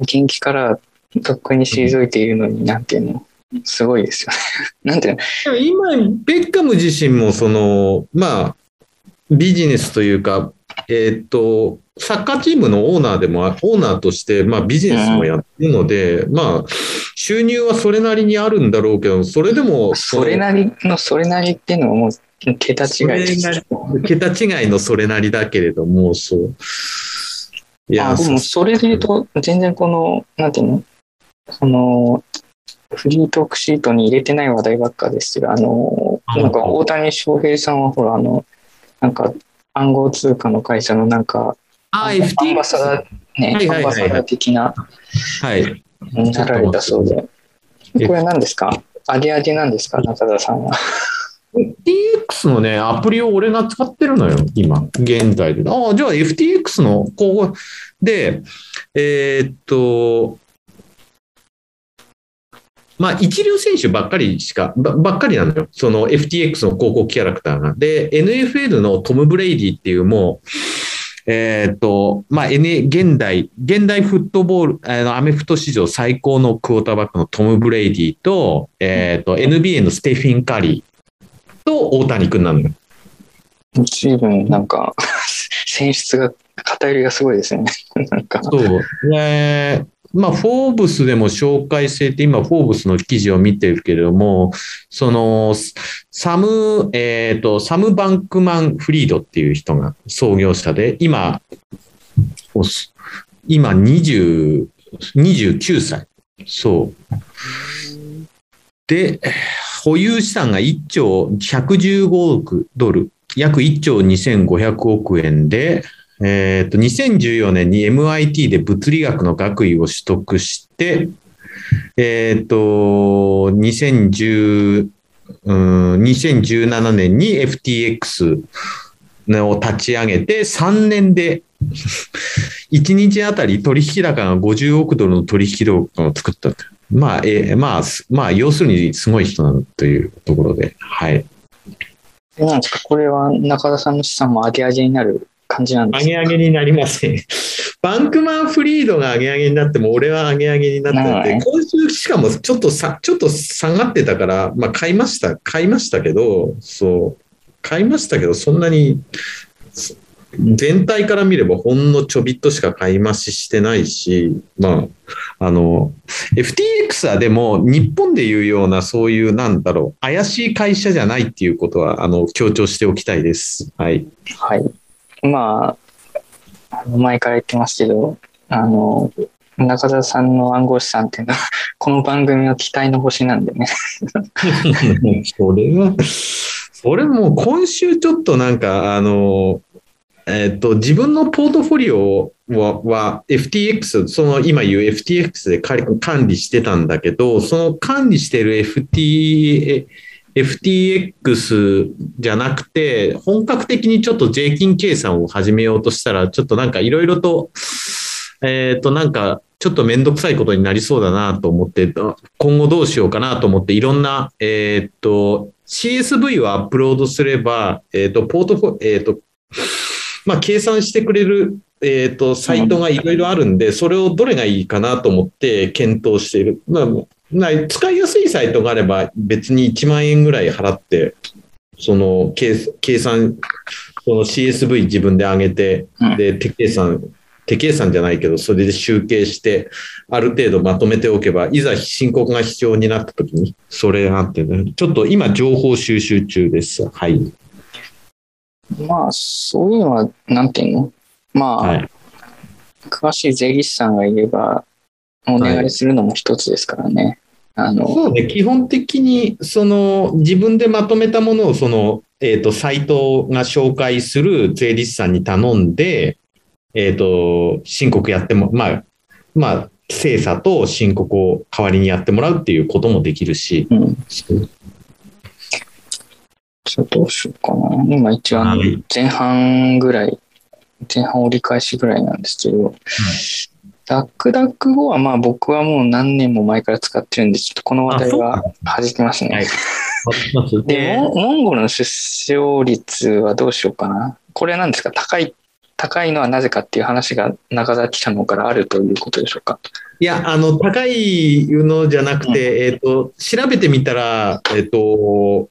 う、元気からとっくに退いているのに、なんていうの、すごいですよね。なんていうの、今、ベッカム自身も、その、まあ、ビジネスというか、えっ、と、サッカーチームのオーナーでもあ、オーナーとして、まあ、ビジネスもやってるので、まあ、収入はそれなりにあるんだろうけど、それでも、それなりのそれなりっていうのはもう、桁違い桁違いのそれなりだけれども、そう。いや、あでもそれで言うと、全然この、なんていうの？その、フリートークシートに入れてない話題ばっかですが、あの、あなんか大谷翔平さんはほら、あの、なんか暗号通貨の会社のなんか、あ、アンバ。サダー、ね、アンバサダー的な、はい。になられたそうで。これ何ですか？上げ上げなんですか？中田さんは。FTX のね、アプリを俺が使ってるのよ、今、現在で。ああ、じゃあ FTX の、ここで、えーっと、まあ、一流選手ばっかりしか、ばばっかりなのよ。その FTX の広告キャラクターが。で、NFL のトム・ブレイディっていうもう、えーっと、まあ、N、現代、現代フットボール、あの、アメフト史上最高のクォーターバックのトム・ブレイディと、えーっと、NBA のステフィン・カリーと大谷君なのよ。随分なんか、選出が、偏りがすごいですよね。なんか。そう。ねまあ、フォーブスでも紹介されて、今、フォーブスの記事を見てるけれども、その、サム、えっ、と、サム・バンクマン・フリードっていう人が創業者で、今、今20、29歳。そう。で、保有資産が1兆115億ドル、約1兆2500億円で、えっと2014年に MIT で物理学の学位を取得して、えっと2010うん2017年に FTX を立ち上げて3年で1日あたり取引高が50億ドルの取引高を作ったと。まあ、えまあ、すまあ、要するにすごい人なのというところで、はい。えなんですかこれは中田さんの資産も上げ上げになる感じなんですか上げ上げになりません。バンクマンフリードが上げ上げになっても、俺は上げ上げになってて、はい今週しかもちょっとさ、ちょっと下がってたから、まあ買いました、買いましたけど、そう、買いましたけど、そんなに、全体から見ればほんのちょびっとしか買い増ししてないし、まあ、あの、FTX はでも日本でいうようなそういうなんだろう、怪しい会社じゃないっていうことは、あの、強調しておきたいです。はい。はい。まあ、あの前から言ってますけど、あの、中田さんの暗号資産っていうのは、この番組は期待の星なんでね。それは、それもう今週ちょっとなんか、あの、えっと、自分のポートフォリオはは FTX、その今言う FTX で管理してたんだけど、その管理してる FT、FTX じゃなくて、本格的にちょっと税金計算を始めようとしたら、ちょっとなんかいろいろと、えっ、と、なんか、ちょっとめんどくさいことになりそうだなと思って、今後どうしようかなと思って、いろんな、えっ、と、CSV をアップロードすれば、えっ、と、ポートフォ、えっ、と、まあ、計算してくれる、えっ、と、サイトがいろいろあるんで、それをどれがいいかなと思って検討している。まあ、まあ使いやすいサイトがあれば、別に1万円ぐらい払って、その計計算、その CSV 自分で上げて、うんで、手計算、手計算じゃないけど、それで集計して、ある程度まとめておけば、いざ申告が必要になったときに、それがあってね、ちょっと今、情報収集中です。はい。まあ、そういうのは、なんていうの？まあ、はい。詳しい税理士さんがいれば、お願いするのも一つですからね。あの、そうね、基本的に、その、自分でまとめたものを、その、えっ、と、サイトが紹介する税理士さんに頼んで、えっ、と、申告やっても、まあ、まあ、精査と申告を代わりにやってもらうっていうこともできるし、うん。ちょっとどうしようかな。今一応前半ぐらい、前半折り返しぐらいなんですけど、ダックダック後はまあ僕はもう何年も前から使ってるんで、ちょっとこの話題は弾きますね。はいで、でモンゴルの出生率はどうしようかな。これなんですか？高い、高いのはなぜかっていう話が中田記者の方からあるということでしょうか？いや、あの、高いのじゃなくて、えっ、と、調べてみたら、えっ、と、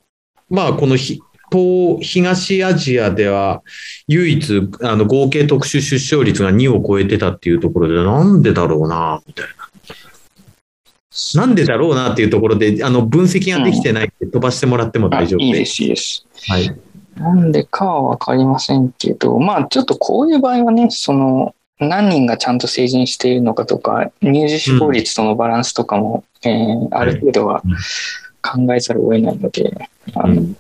まあ、このひ東東アジアでは唯一あの合計特殊出生率が2を超えてたっていうところで、なんでだろうな、みたいな。なんでだろうなっていうところで、あの分析ができてないって飛ばしてもらってもあ大丈夫いいです、いいです。はい。なんでかはわかりませんけど、まあちょっとこういう場合はね、その、何人がちゃんと成人しているのかとか、乳児死亡率とのバランスとかも、えーある程度は考えざるを得ないので、あのうん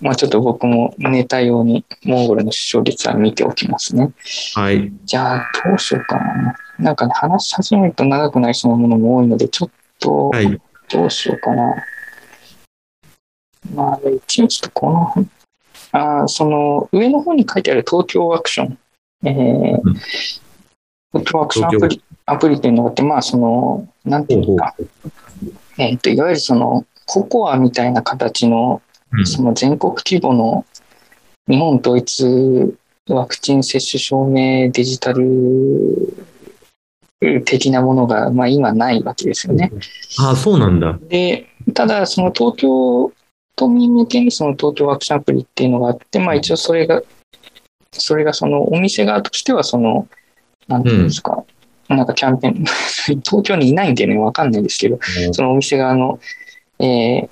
まあ、ちょっと僕もネタ用にモンゴルの死傷率は見ておきますね。はい。じゃあ、どうしようかな。なんかね、話し始めると長くなりそうなものも多いので、ちょっと、はい。どうしようかな。まあ、一応ちょっとこの、あーその、上の方に書いてある東京アクション。えーうん東京アクションアプリ、アプリっていうのがあって、まあ、その、なんていうか、えっ、と、いわゆるその、ココアみたいな形の、うん。その全国規模の日本統一ワクチン接種証明デジタル的なものが、まあ、今ないわけですよね。ああ、そうなんだ。で、ただ、その東京都民向けにその東京ワクチンアプリっていうのがあって、まあ一応それが、それがそのお店側としてはその、なんていうんですか、なんかキャンペーン、東京にいないんでね、わかんないんですけど、そのお店側の、えー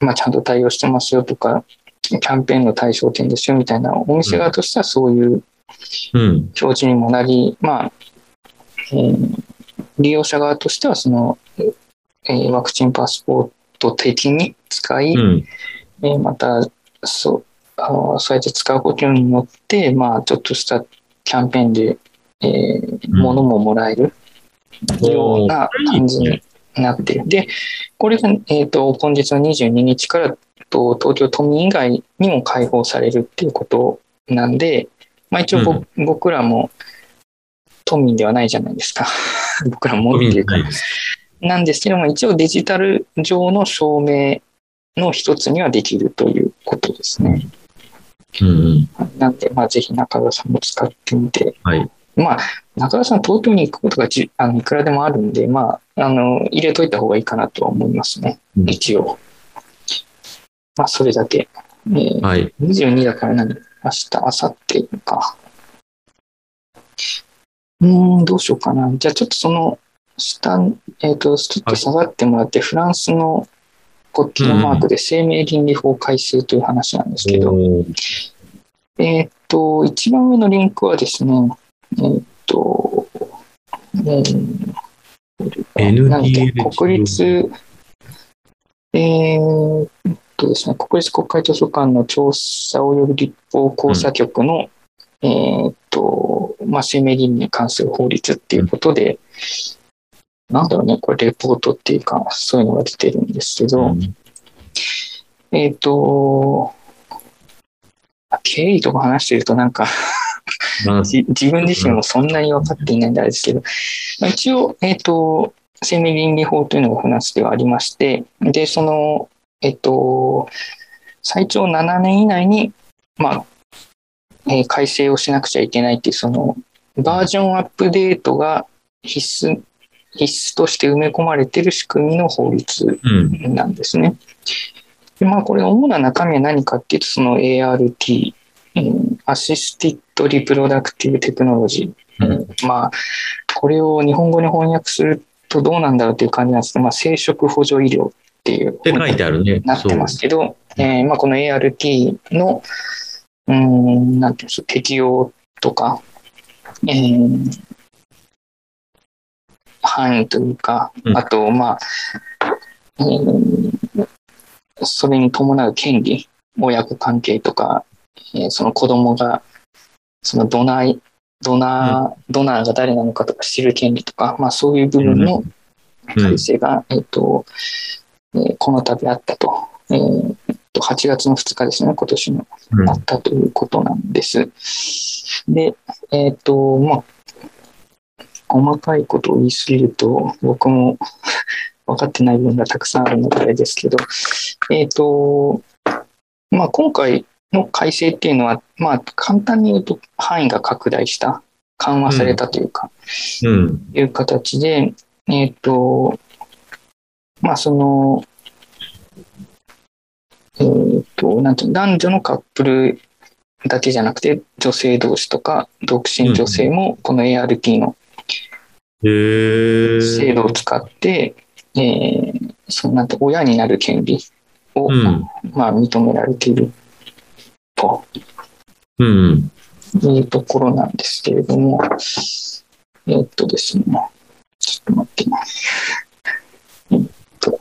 まあちゃんと対応してますよとか、キャンペーンの対象店ですよみたいな、お店側としてはそういううん。表示にもなり、まあ、えー利用者側としてはその、えーワクチンパスポート的に使い、うん。えーまたそうあのそうやって使うことによって、まあ、ちょっとしたキャンペーンで、えーうん物ももらえるような感じになって。で、これが、えー、と今月の22日からと東京都民以外にも開放されるっていうことなんで、まあ、一応ぼ、僕らも都民ではないじゃないですか。僕らもっていうか。なんですけども、一応デジタル上の証明の一つにはできるということですね。うんうん。なんで、まあ、ぜひ中田さんも使ってみて。はい。まあ、中田さん、東京に行くことがじあのいくらでもあるんで、まあ、あの、入れといた方がいいかなとは思いますね。うん一応。まあ、それだけ。えーはい。22だから何？明日、明後日か。うーん、どうしようかな。じゃあちょっとその下、えっ、と、ちょっと下がってもらって、フランスの国旗のマークで生命倫理法改正という話なんですけど、おーえっ、と、一番上のリンクはですね、えっ、と、えーなん国立、えーっとですね、国立国会図書館の調査及び立法考査局の、えーっと、まあ、生命倫理に関する法律っていうことで、なんだろうね、これレポートっていうか、そういうのが出てるんですけど、うん。えっ、と、経緯とか話してるとなんかまあじ自分自身もそんなに分かっていないんであれですけど、まあ、一応、えっ、と、生命倫理法というのがフランスではありまして、で、その、えっ、と、最長7年以内に、まあ、えー改正をしなくちゃいけないっていう、その、バージョンアップデートが必須、必須として埋め込まれている仕組みの法律うん。なんですね。でまあ、これ、主な中身は何かっていうと、その ART、うん Assisted Reproductive Technology。うんまあ、これを日本語に翻訳するとどうなんだろうっていう感じなんですけど、まあ、生殖補助医療っていうって書いてあるね。なってますけど、えーまあ、この ART の、うーん、なんていうんですか、適用とか、えー範囲というか、うんあと、まあ、えーそれに伴う権利、親子関係とか、えーその子供が、そのドナー、ドナー、ドナーが誰なのかとか知る権利とか、まあそういう部分のうん。改正が、えっと、えーこの度あったと、えーと、8月の2日ですね、今年の。うん。あったということなんです。で、えっと、まあ、細かいことを言い過ぎると、僕も 分かってない部分がたくさんあるのであれですけど、えっと、まあ、今回の改正っていうのは、まあ、簡単に言うと範囲が拡大した、緩和されたというか、うん。いう形で、えっ、と、まあ、その、えっ、と、なんていうの男女のカップルだけじゃなくて、女性同士とか、独身女性も、この ART の。制度を使って、えーそのなんて、親になる権利を、うん。まあ、認められているとうん。いうところなんですけれども、えーっとですね、ちょっと待ってね。えっと。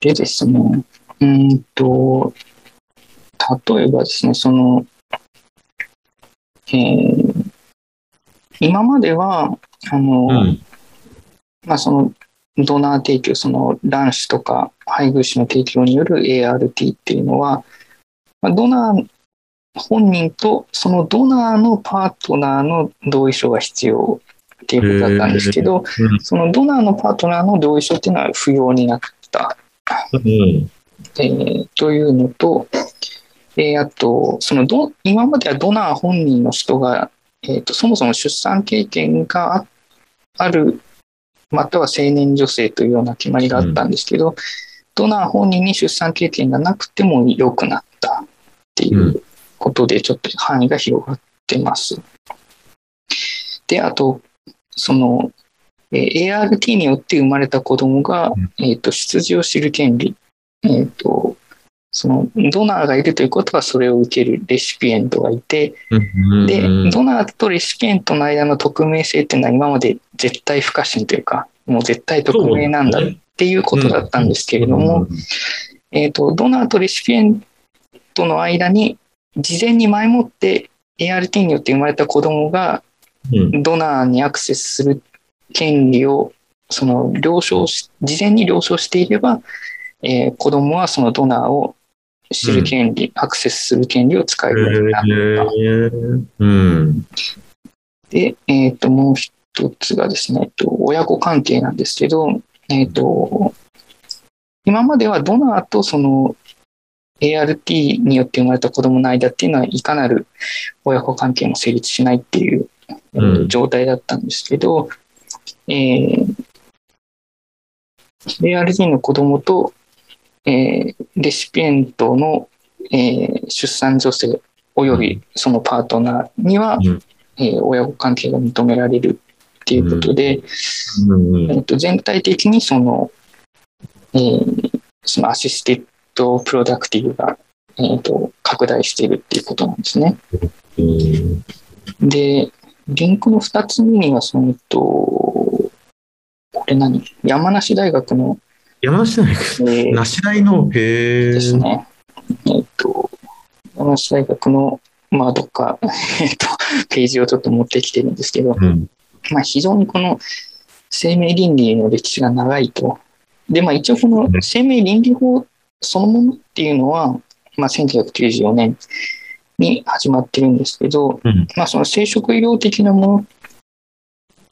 でですね、うーんと、例えばですね、その、えー今までは、あの、うん。まあ、そのドナー提供、その卵子とか配偶子の提供による ART っていうのは、まあ、ドナー本人とそのドナーのパートナーの同意書が必要っていうことだったんですけど、うん。そのドナーのパートナーの同意書っていうのは不要になった、うん。えーというのと、えーあと、そのド今まではドナー本人の人が、えーとそもそも出産経験があある、または青年女性というような決まりがあったんですけど、ドナー本人に出産経験がなくても良くなったっていうことで、ちょっと範囲が広がってます。で、あと、その、えー ART によって生まれた子供が、うんえーと出自を知る権利、えーとそのドナーがいるということはそれを受けるレシピエントがいて、うん。で、うんドナーとレシピエントの間の匿名性っていうのは今まで絶対不可侵というか、もう絶対匿名なんだっていうことだったんですけれども、えっ、と、ドナーとレシピエントの間に事前に前もって ART によって生まれた子供がうん。ドナーにアクセスする権利をその了承し、事前に了承していれば、えー子供はそのドナーを知る権利、アクセスする権利を使えるようになった。うん。で、えっ、と、もう一つがですね、えっと、親子関係なんですけど、えっ、と、今まではドナーとその ART によって生まれた子供の間っていうのは、いかなる親子関係も成立しないっていう、状態だったんですけど、えー ART の子供と、えーレシピエントの、えー出産女性およびそのパートナーには、うん。えー親子関係が認められるっていうことで、うんえーと全体的にその、えーその Assisted Reproductive が、えーと拡大しているっていうことなんですね。うん。で、リンクの2つ目には、その、えっと、これ何？山梨大学の、山梨大学、えー梨大の、へえ。ですね。えっと、山梨大学の、まあ、どっか、えっと、ページをちょっと持ってきてるんですけど、うん。まあ、非常にこの生命倫理の歴史が長いと。で、まあ、一応この生命倫理法そのものっていうのは、まあ、1994年に始まってるんですけど、うんまあ、その生殖医療的なもの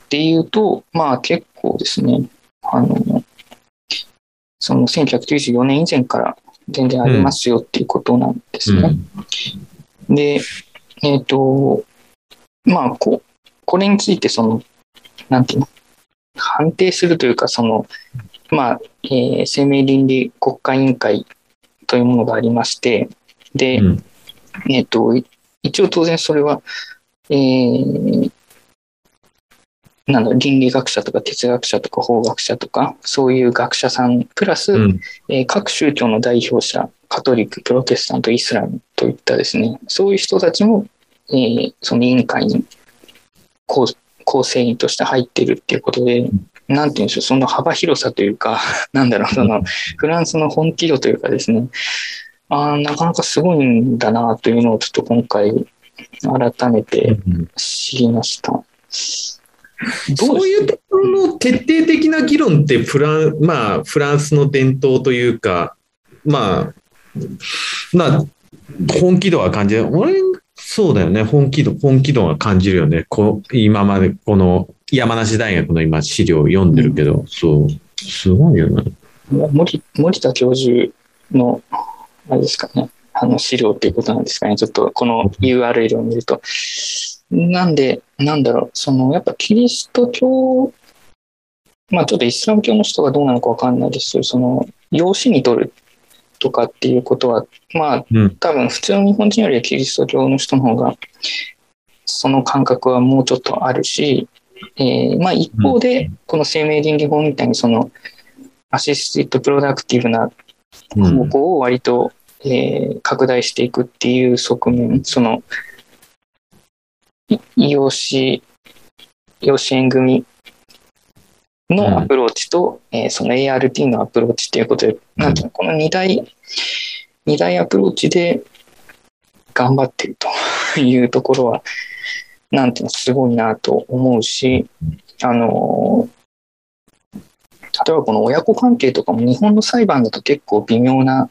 っていうと、まあ、結構ですね、あの、その1994年以前から全然ありますよっていうことなんですね。で、えっ、と、まあ、こ、これについて、その、なんていうの、判定するというか、その、まあ、えー生命倫理国家委員会というものがありまして、で、うんえっ、と、い一応当然それは、えーなんだ倫理学者とか哲学者とか法学者とか、そういう学者さん、プラス、うん。えー各宗教の代表者、カトリック、プロテスタント、イスラムといったですね、そういう人たちも、えーその委員会に構構成員として入っているっていうことで、なんていうんでしょう、その幅広さというか、なんだろう、そのフランスの本気度というかですね、あーなかなかすごいんだなというのをちょっと今回改めてうん知りました。どそういうところの徹底的な議論ってフラン、まあ、フランスの伝統というか、まあ、まあ、本気度は感じる。俺、そうだよね。本気度、本気度は感じるよね。こう今まで、この山梨大学の今資料を読んでるけど、そう。すごいよね。森森田教授の、あれですかね、あの資料っていうことなんですかね、ちょっとこの URL を見ると。なんで、なんだろう、そのやっぱキリスト教、まあちょっとイスラム教の人がどうなのかわかんないですけど、その養子に取るとかっていうことは、まあうん。多分普通の日本人よりはキリスト教の人の方がその感覚はもうちょっとあるし、えーまあ一方でこの生命倫理法みたいにそのAssisted Reproductive なうん方向を割と、ええー拡大していくっていう側面、その、い養子、養子縁組のアプローチと、えーその ART のアプローチっていうことで、なんていうの、この2大、二大アプローチで頑張ってると いうところは、なんていうの、すごいなと思うし、あの、例えばこの親子関係とかも日本の裁判だと結構微妙な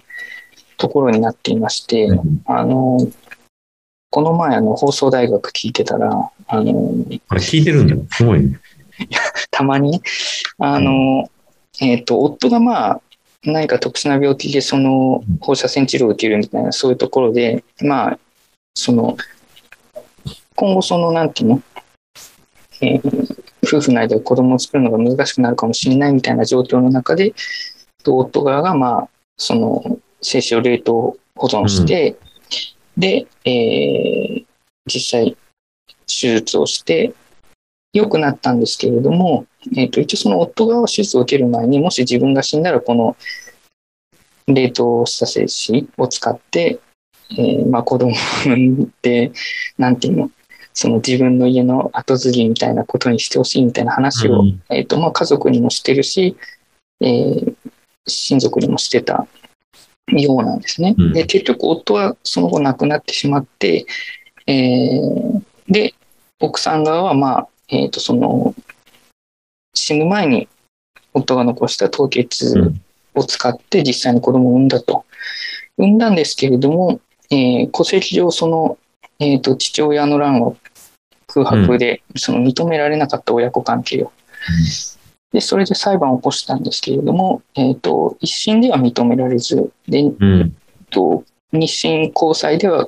ところになっていまして、あの、この前あの放送大学聞いてたら、あの、あれ聞いてるんだ。すごいね。たまに。ね、あの、えっ、と、夫がまあ、何か特殊な病気でその放射線治療を受けるみたいな、そういうところで、まあ、その、今後その、なんていうの、えー夫婦の間で子供を作るのが難しくなるかもしれないみたいな状況の中で、と夫側がまあ、その、精子を冷凍保存して、で、えー実際、手術をして、良くなったんですけれども、えっ、と、一応その夫側は手術を受ける前に、もし自分が死んだら、この冷凍した精子を使って、えーまあ子供を産んで、なんていうの、その自分の家の後継ぎみたいなことにしてほしいみたいな話を、うんえっ、と、まあ家族にもしてるし、えー親族にもしてたようなんですね。うんで、結局夫はその後亡くなってしまって、えーで、奥さん側は、まあ、えっ、と、その、死ぬ前に夫が残した凍結を使って実際に子供を産んだと。産んだんですけれども、えー戸籍上、その、えっ、と、父親の欄は空白で、その認められなかった親子関係を。で、それで裁判を起こしたんですけれども、えっ、と、一審では認められず、で、うん。と日清高裁では、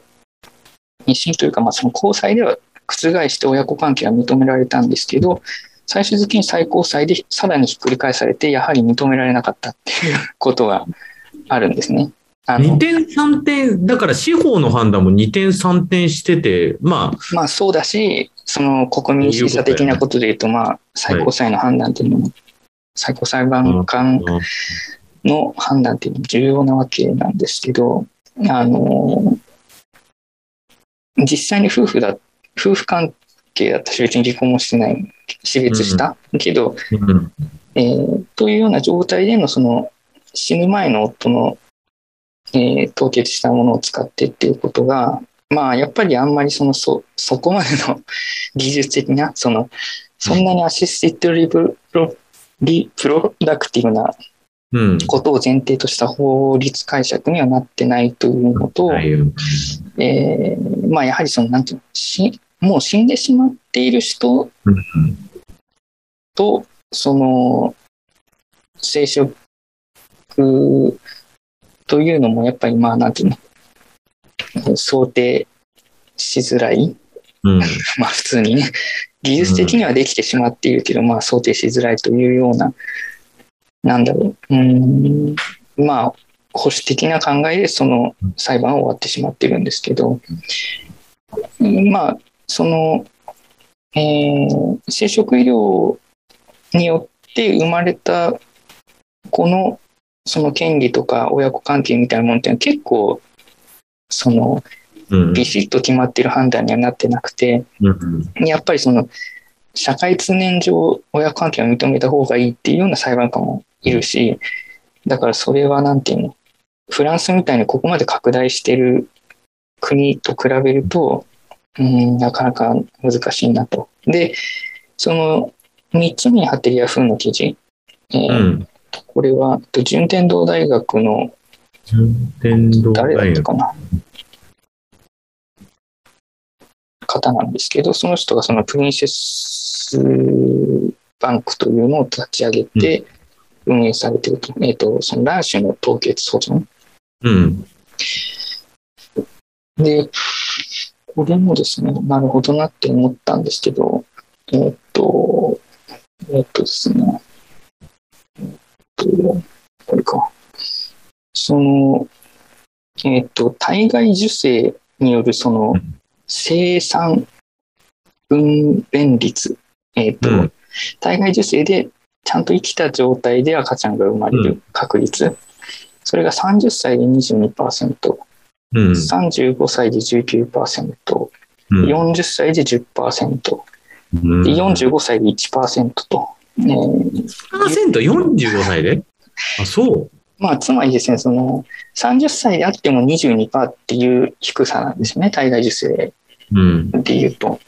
日清というか、まあ、その高裁では覆して親子関係は認められたんですけど、最終的に最高裁でさらにひっくり返されて、やはり認められなかったっていうことがあるんですね。あ2の点3点、だから司法の判断も2点3点してて、まあ、まあそうだし、その国民審査的なことで言うと、まあ最高裁の判断っていうのも、最高裁判官の判断っていうのも重要なわけなんですけど、あの、実際に夫婦だ、夫婦関係だったし、別に離婚もしてない、死別した、けど、うん。えーというような状態でのその死ぬ前の夫の、えー凍結したものを使ってっていうことが、まあやっぱりあんまりそのそそこまでの 技術的な、そのそんなに Assisted Repro Reproductive なうん。ことを前提とした法律解釈にはなってないというのと、はい。よえーまあやはりその、なんていうの、しもう死んでしまっている人うんと、その、生殖というのもやっぱりまあなんていうの、想定しづらい。うん。まあ普通にね、技術的にはできてしまっているけど、まあ想定しづらいというような、なんだろう、うーん、まあ保守的な考えでその裁判は終わってしまってるんですけど、まあ、その、えー生殖医療によって生まれた子のその権利とか親子関係みたいなものっていうのは結構、その、うん。ビシッと決まってる判断にはなってなくて、うんやっぱりその、社会通念上、親子関係を認めた方がいいっていうような裁判官もいるし、だからそれはなんていうの、フランスみたいにここまで拡大してる国と比べると、うん、なかなか難しいなと。で、その3つ目に貼ってるヤフーの記事、えーうん。これは、えっと順天堂大学の順天堂誰だ。ったかな？方なんですけど、その人がそのプリンセスバンクというのを立ち上げて運営されていると。えっ、と、その卵子の凍結保存。うん。で、これもですね、なるほどなって思ったんですけど、えっ、と、えっ、とですね、えっ、と、これか。その、えっ、と、体外受精によるその生産分娩率、えっ、と、うん体外受精でちゃんと生きた状態で赤ちゃんが生まれる確率、それが30歳で22%、うん。35歳で19%、うん40歳で10%、うんで45歳で1%と、えーパーセント？45歳で？あ、そう。まあ、つまりですね、その30歳であっても22%っていう低さなんですね、体外受精うん。でいうと。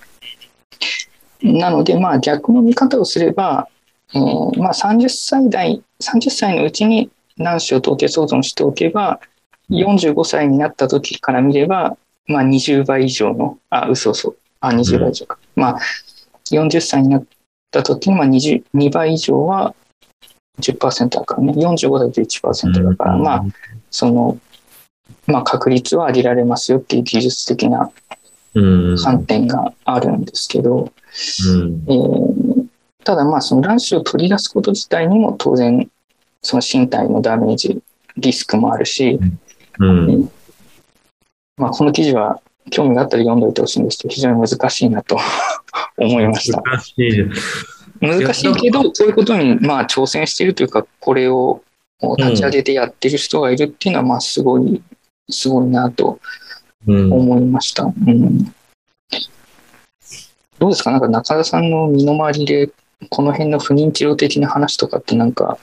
なので、まあ逆の見方をすれば、えーまあ30歳代、30歳のうちに卵子を凍結保存しておけば、45歳になった時から見れば、まあ20倍以上の、あ、嘘嘘、あ、20倍以上か。まあ40歳になった時に、まあ20 2倍以上は10%だからね、45歳で1%だから、まあ、その、まあ確率は上げられますよっていう技術的なうん。観点があるんですけど、うん。えーただまあその卵子を取り出すこと自体にも当然その身体のダメージリスクもあるし、うん。まあ、この記事は興味があったら読んでおいてほしいんですけど非常に難しいなと 思いました難しいです。難しいけどそういうことにまあ挑戦しているというかこれを立ち上げてやってる人がいるっていうのはまあすごいすごいなとうん。思いました。うん、どうですか？なんか中田さんの身の回りで、この辺の不妊治療的な話とかってなんか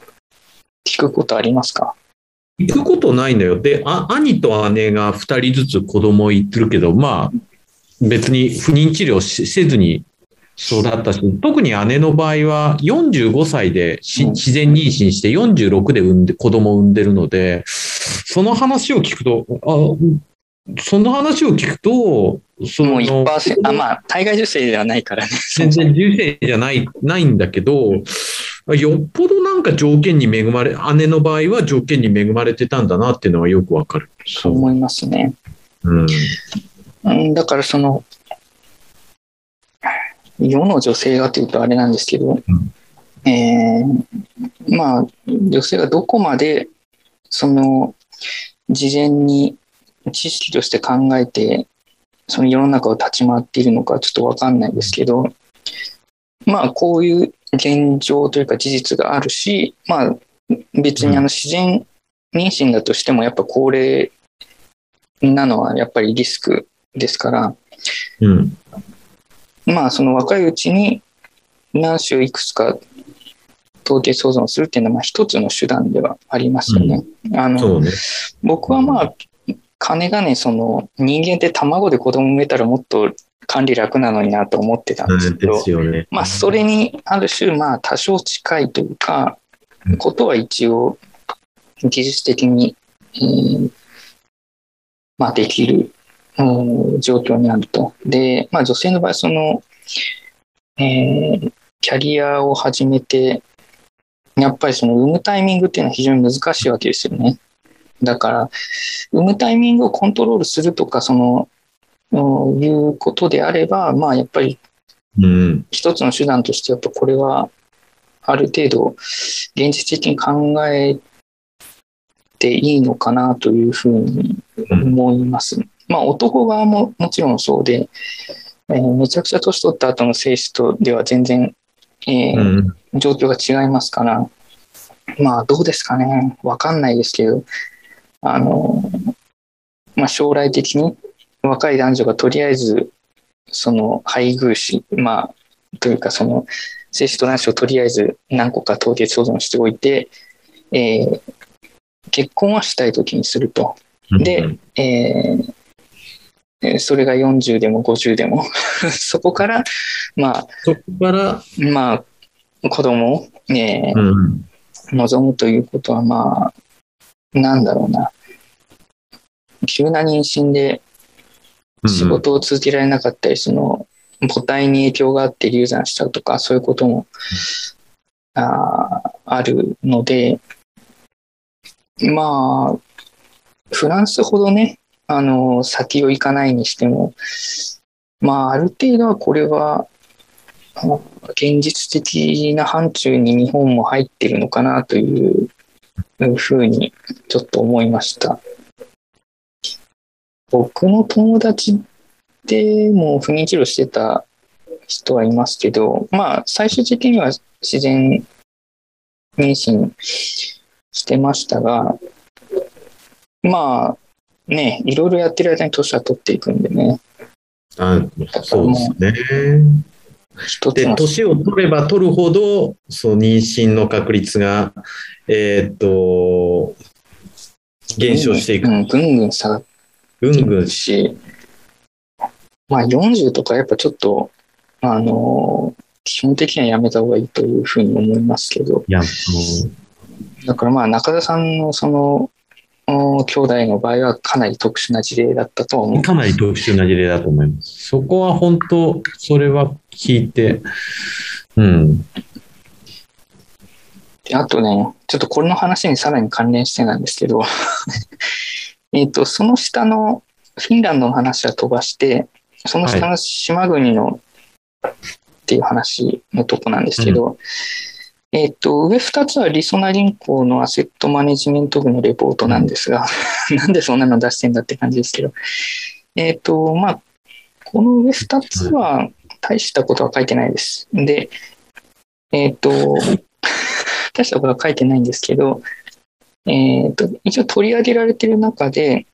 聞くことありますか？行くことないのよ。で、あ兄と姉が2人ずつ子供いってるけど、まあ、別に不妊治療しせずに育ったし、特に姉の場合は45歳で自然妊娠して46で産んで子供を産んでるので、その話を聞くと、あその話を聞くと、そもうの1%、あ、まあ、体外受精ではないからね。全然受精じゃない、ないんだけど、よっぽどなんか条件に恵まれ、姉の場合は条件に恵まれてたんだなっていうのはよくわかる。そう思いますね。うん。うん、だからその、世の女性がというとあれなんですけど、えーまあ、女性がどこまで、その、事前に知識として考えて、その世の中を立ち回っているのかちょっとわかんないですけど、まあ、こういう現状というか事実があるし、まあ、別にあの自然妊娠だとしても、やっぱ高齢なのはやっぱりリスクですから、うん。まあ、その若いうちに卵子をいくつか凍結保存するっていうのは、まあ、一つの手段ではありますよね。あのそうね。僕はまあ、金がね、その人間って卵で子供産めたらもっと管理楽なのになと思ってたんですけど、ね。まあ、それにある種、まあ、多少近いというかうん、ことは一応、技術的に、えーまあ、できる、うん状況にあると。で、まあ、女性の場合、その、えーキャリアを始めて、やっぱりその産むタイミングっていうのは非常に難しいわけですよね。だから、産むタイミングをコントロールするとか、その、うんいうことであれば、まあ、やっぱりうん。一つの手段としてやっぱこれはある程度現実的に考えていいのかなというふうに思います。まあ男側ももちろんそうで、えーめちゃくちゃ年取った後の精子とでは全然、えーうん。状況が違いますから、まあどうですかね、わかんないですけど、あの、まあ将来的に若い男女がとりあえず、その配偶子、まあ、というかその精子と卵子をとりあえず何個か凍結保存しておいて、えー結婚はしたい時にすると。でえーえーそれが40でも50でも、そこから、まあ、そこから、まあ、子供を、えーうん。望むということは、まあ、なんだろうな。急な妊娠で仕事を続けられなかったり、その母体に影響があって流産しちゃうとか、そういうことも、あーあるので、まあ、フランスほどね、あの、先を行かないにしても、まあ、ある程度はこれは、現実的な範疇に日本も入ってるのかなというふうにちょっと思いました。僕の友達でも不妊治療してた人はいますけど、まあ、最終的には自然妊娠してましたが、まあ、ね、いろいろやってる間に年は取っていくんでね。あそうですね。で、年を取れば取るほど、その妊娠の確率が、えー、っと、減少していく。うん、ぐんぐん下がっていくし、まあ40とかやっぱちょっと、あの基本的にはやめた方がいいというふうに思いますけど。いや、だからまあ中田さんのその、兄弟の場合はかなり特殊な事例だったと思う。かなり特殊な事例だと思います。そこは本当、それは聞いて、うん。あとね、ちょっとこれの話にさらに関連してなんですけどえっと、その下のフィンランドの話は飛ばして、その下の島国のっていう話のとこなんですけど、はいうん、えっ、と、上2つはリソナ銀行のアセットマネジメント部のレポートなんですが、なんでそんなの出してんだって感じですけど、えっ、と、まあ、この上2つは大したことは書いてないです。で、えっ、と、大したことは書いてないんですけど、えっ、と、一応取り上げられてる中で、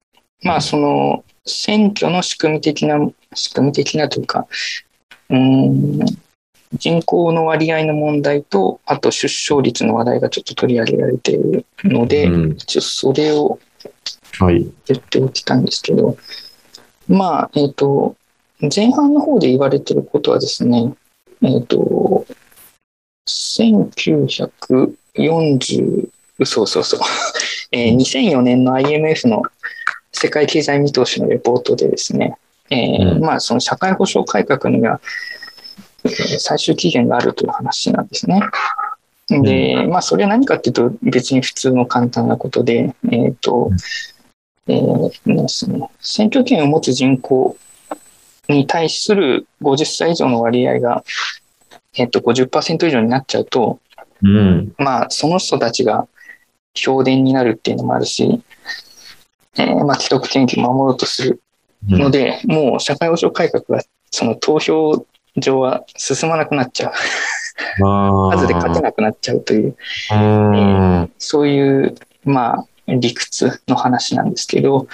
まあ、その、選挙の仕組み的な、仕組み的なというか、うん人口の割合の問題と、あと出生率の話題がちょっと取り上げられているので、うん、一応それを言っておきたいんですけど、はい、まあ、えっ、ー、と、前半の方で言われていることはですね、えっ、ー、と、1940、そうそうそう、えー、2004年の IMF の世界経済見通しのレポートでですね、えー、まあ、その社会保障改革には、最終期限があるという話なんですね。で、まあ、それは何かっていうと、別に普通の簡単なことで、えっ、ー、と、えー、ですね、選挙権を持つ人口に対する50歳以上の割合が、えっ、ー、と、50%以上になっちゃうと、うん、まあ、その人たちが評伝になるっていうのもあるし、えー、まあ、既得権益を守ろうとするので、うん、もう社会保障改革がその投票上は進まなくなっちゃう。数で勝てなくなっちゃうという、えー、そういう、まあ、理屈の話なんですけど、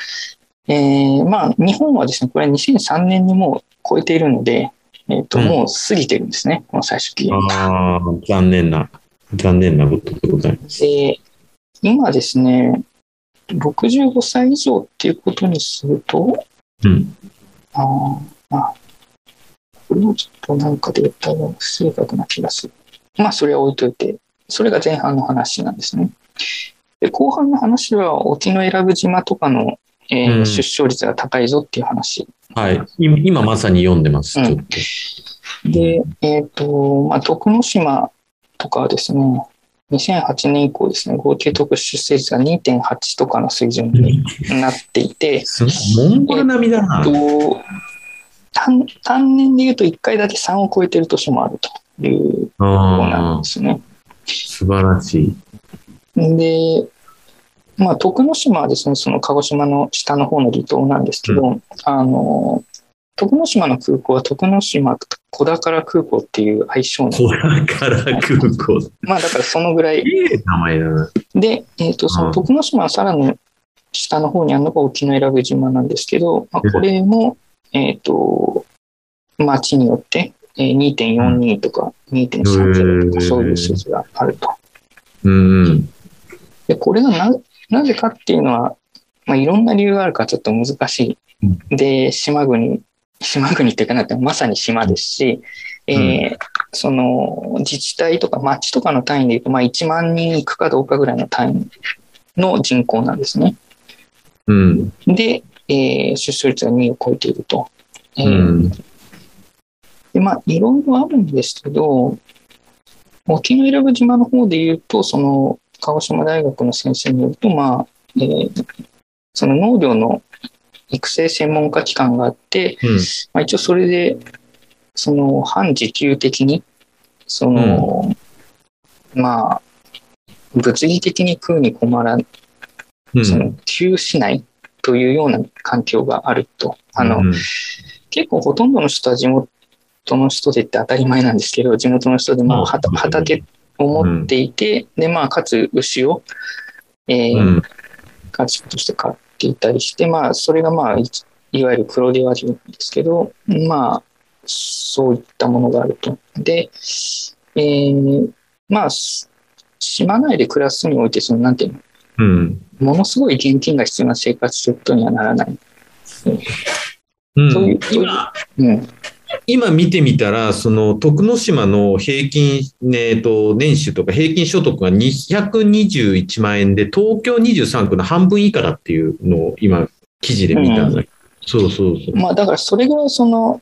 えー、まあ、日本はですね、これ2003年にもう超えているので、えっ、ー、と、うん、もう過ぎてるんですね、この最終期。限ああ、残念な、残念なことでございます。で、今ですね、65歳以上っていうことにすると、うん。あまあ、これもちょっとなんかで言ったら不正確な気がする。まあ、それは置いといて、それが前半の話なんですね。で、後半の話は沖永良部島とかの、えー、うん、出生率が高いぞっていう話。はい。今まさに読んでます、ちょっと。で、えっ、ー、と、まあ、徳之島とかはですね、2008年以降ですね、合計特殊出生率が2.8とかの水準になっていて、モンゴル並みだな。えー、と単単年で言うと1回だけ3を超えてる年もあるということなんですね。素晴らしい。で、まあ、徳之島はですね、その鹿児島の下の方の離島なんですけど、うん、あの、徳之島の空港は徳之島小宝空港っていう愛称なんです。小宝空港。まあだからそのぐらい。いい名前だな。で、えっ、ー、と、その徳之島はさらに下の方にあるのが沖永良部島なんですけど、まあ、これも、えっ、ー、と、町によって、えー、2.42とか2.30とかそういう数字があると。うん、でこれがななぜかっていうのは、まあ、いろんな理由があるからちょっと難しい。で、島国島国っていうかなってまさに島ですし、えー、その自治体とか町とかの単位でいうと、まあ、1万人いくかどうかぐらいの単位の人口なんですね。うん、で、えー、出生率が2を超えていると。えー、うん、でまあ、いろいろあるんですけど、沖永良部島の方で言うと、その鹿児島大学の先生によると、まあえー、その農業の育成専門家機関があって、うん、まあ、一応それで、その半自給的に、その、うん、まあ、物理的に食うに困らん、その、窮しないというような環境があると。あの、結構ほとんどの人は地元の人でって当たり前なんですけど、地元の人で、まあ、畑を持っていて、で、まあ、かつ牛を、えー、家畜として飼っっていたりして、まあ、それがまあ、いいわゆる黒毛和牛ですけど、まあ、そういったものがあると。で、えー、まあ、島内で暮らすにおいて、その、なんていうの、うん。ものすごい現金が必要な生活することにはならない。うんそういう今、うん、今見てみたら、その徳之島の平均、えっと年収とか平均所得が221万円で、東京23区の半分以下だっていうのを今、記事で見たんだけど、そうそうそう。まあ、だからそれぐらいその、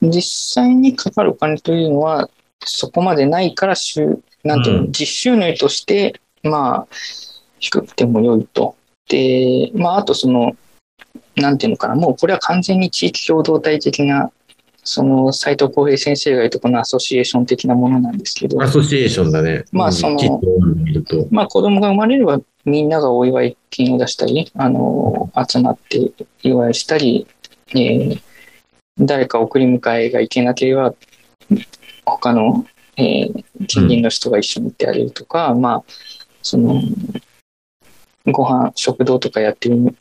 実際にかかるお金というのは、そこまでないから収、なんていうの、うん実収入として、まあ、低くても良いと。で、まあ、あとその、なんていうのかな、もうこれは完全に地域共同体的な、その斉藤浩平先生が言うとこのアソシエーション的なものなんですけど、アソシエーションだね。うんまあその。まあ子供が生まれればみんながお祝い金を出したり、あの、集まって祝いしたり、えー誰か送り迎えが行けなければ、他の、えー近隣の人が一緒に行ってあげるとか、まあ、その、ご飯、食堂とかやってる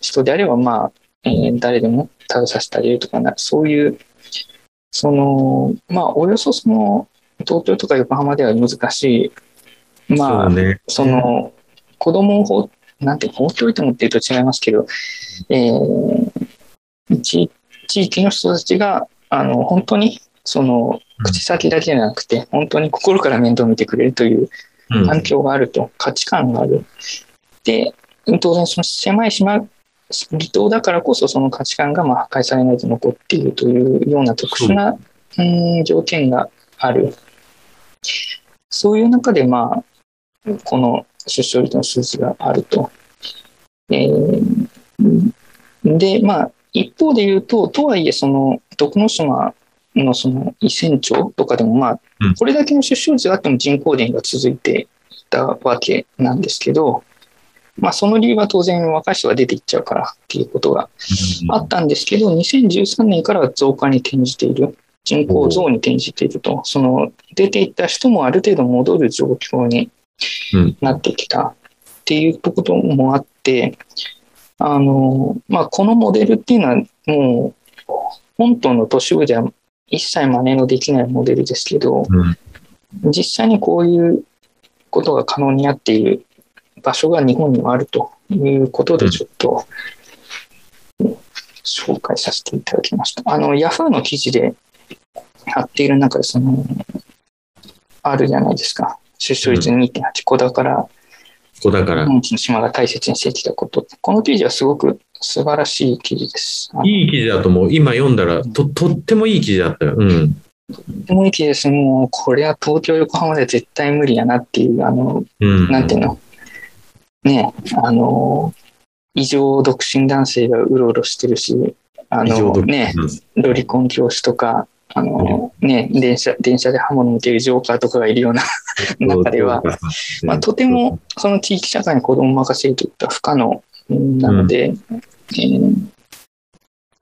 人であれば、まあ、えー誰でも食べさせてあげるとかな、そういう、その、まあ、およそその、東京とか横浜では難しい、まあ、そうね。その、子供をほ、なんて、放っておいてもっていうと違いますけど、えー地地域の人たちが、あの、本当に、その、うん口先だけじゃなくて、本当に心から面倒を見てくれるといううん環境があると、価値観がある。で、当然その狭い島、離島だからこそその価値観がまあ破壊されないと残っているというような特殊なうん条件がある。そういう中でまあ、この出生率の数字があると。えーで、まあ、一方で言うと、とはいえ、その、徳之島のその、伊仙町とかでも、まあうん、これだけの出生率があっても人口減が続いていたわけなんですけど、まあ、その理由は当然若い人が出ていっちゃうからっていうことがあったんですけど、2013年からは増加に転じている。人口増に転じていると。その、出ていった人もある程度戻る状況にうんなってきたっていうこともあって、あの、まあ、このモデルっていうのはもう、本島の都市部では一切真似のできないモデルですけど、うん実際にこういうことが可能になっている場所が日本にはあるということで、ちょっと、紹介させていただきました。あの、ヤフーの記事で貼っている中で、その、あるじゃないですか。出生率2.8個だから、ここだから日、本一の島が大切にしてきたこと。この記事はすごく素晴らしい記事です。いい記事だと思う。今読んだら、と、とってもいい記事だったよ。うん。とてもいい記事です。もう、これは東京、横浜では絶対無理やなっていう、あの、うん。なんていうの？ねあの、異常独身男性がうろうろしてるし、あの、ね、うんロリコン教師とか、あの、ね、電車、電車で刃物向けるジョーカーとかがいるような 中では、まあ、とても、その地域社会に子供を任せるといった不可能うんなので、えー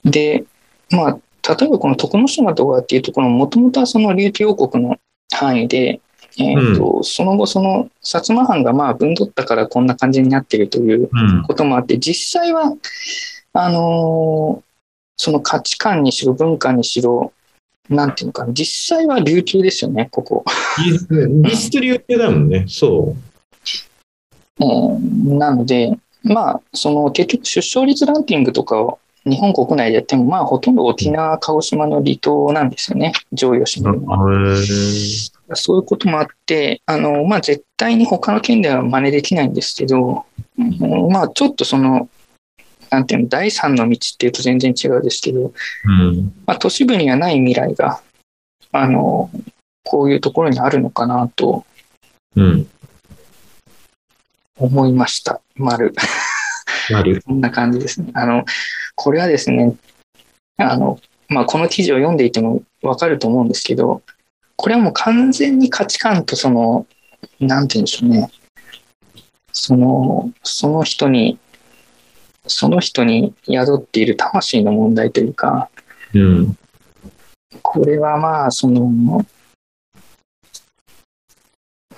で、まあ、例えばこの徳之島とかっていうところも、もともとはその琉球王国の範囲で、えーとその後、その薩摩藩がまあ分取ったからこんな感じになっているといううん。こともあって、実際は、あのーその価値観にしろ、文化にしろ、なんていうのかな、実際は琉球ですよね、ここ。実質流系だもんね。そえーなので、まあ、その結局出生率ランキングとかを日本国内でやっても、まあ、ほとんど沖縄、鹿児島の離島なんですよね、上位を占めるのは。う。そういうこともあって、あの、まあ、絶対に他の県では真似できないんですけど、うんまあ、ちょっとその、なんていうの、第三の道っていうと全然違うですけど、うん。まあ、都市部にはない未来が、あの、こういうところにあるのかなとうん。思いました。丸。ある。こんな感じですね。あの、これはですね、あの、まあ、この記事を読んでいてもわかると思うんですけど、これはもう完全に価値観とその、なんて言うんでしょうね。その、その人に、その人に宿っている魂の問題というか、うん。これはまあ、その、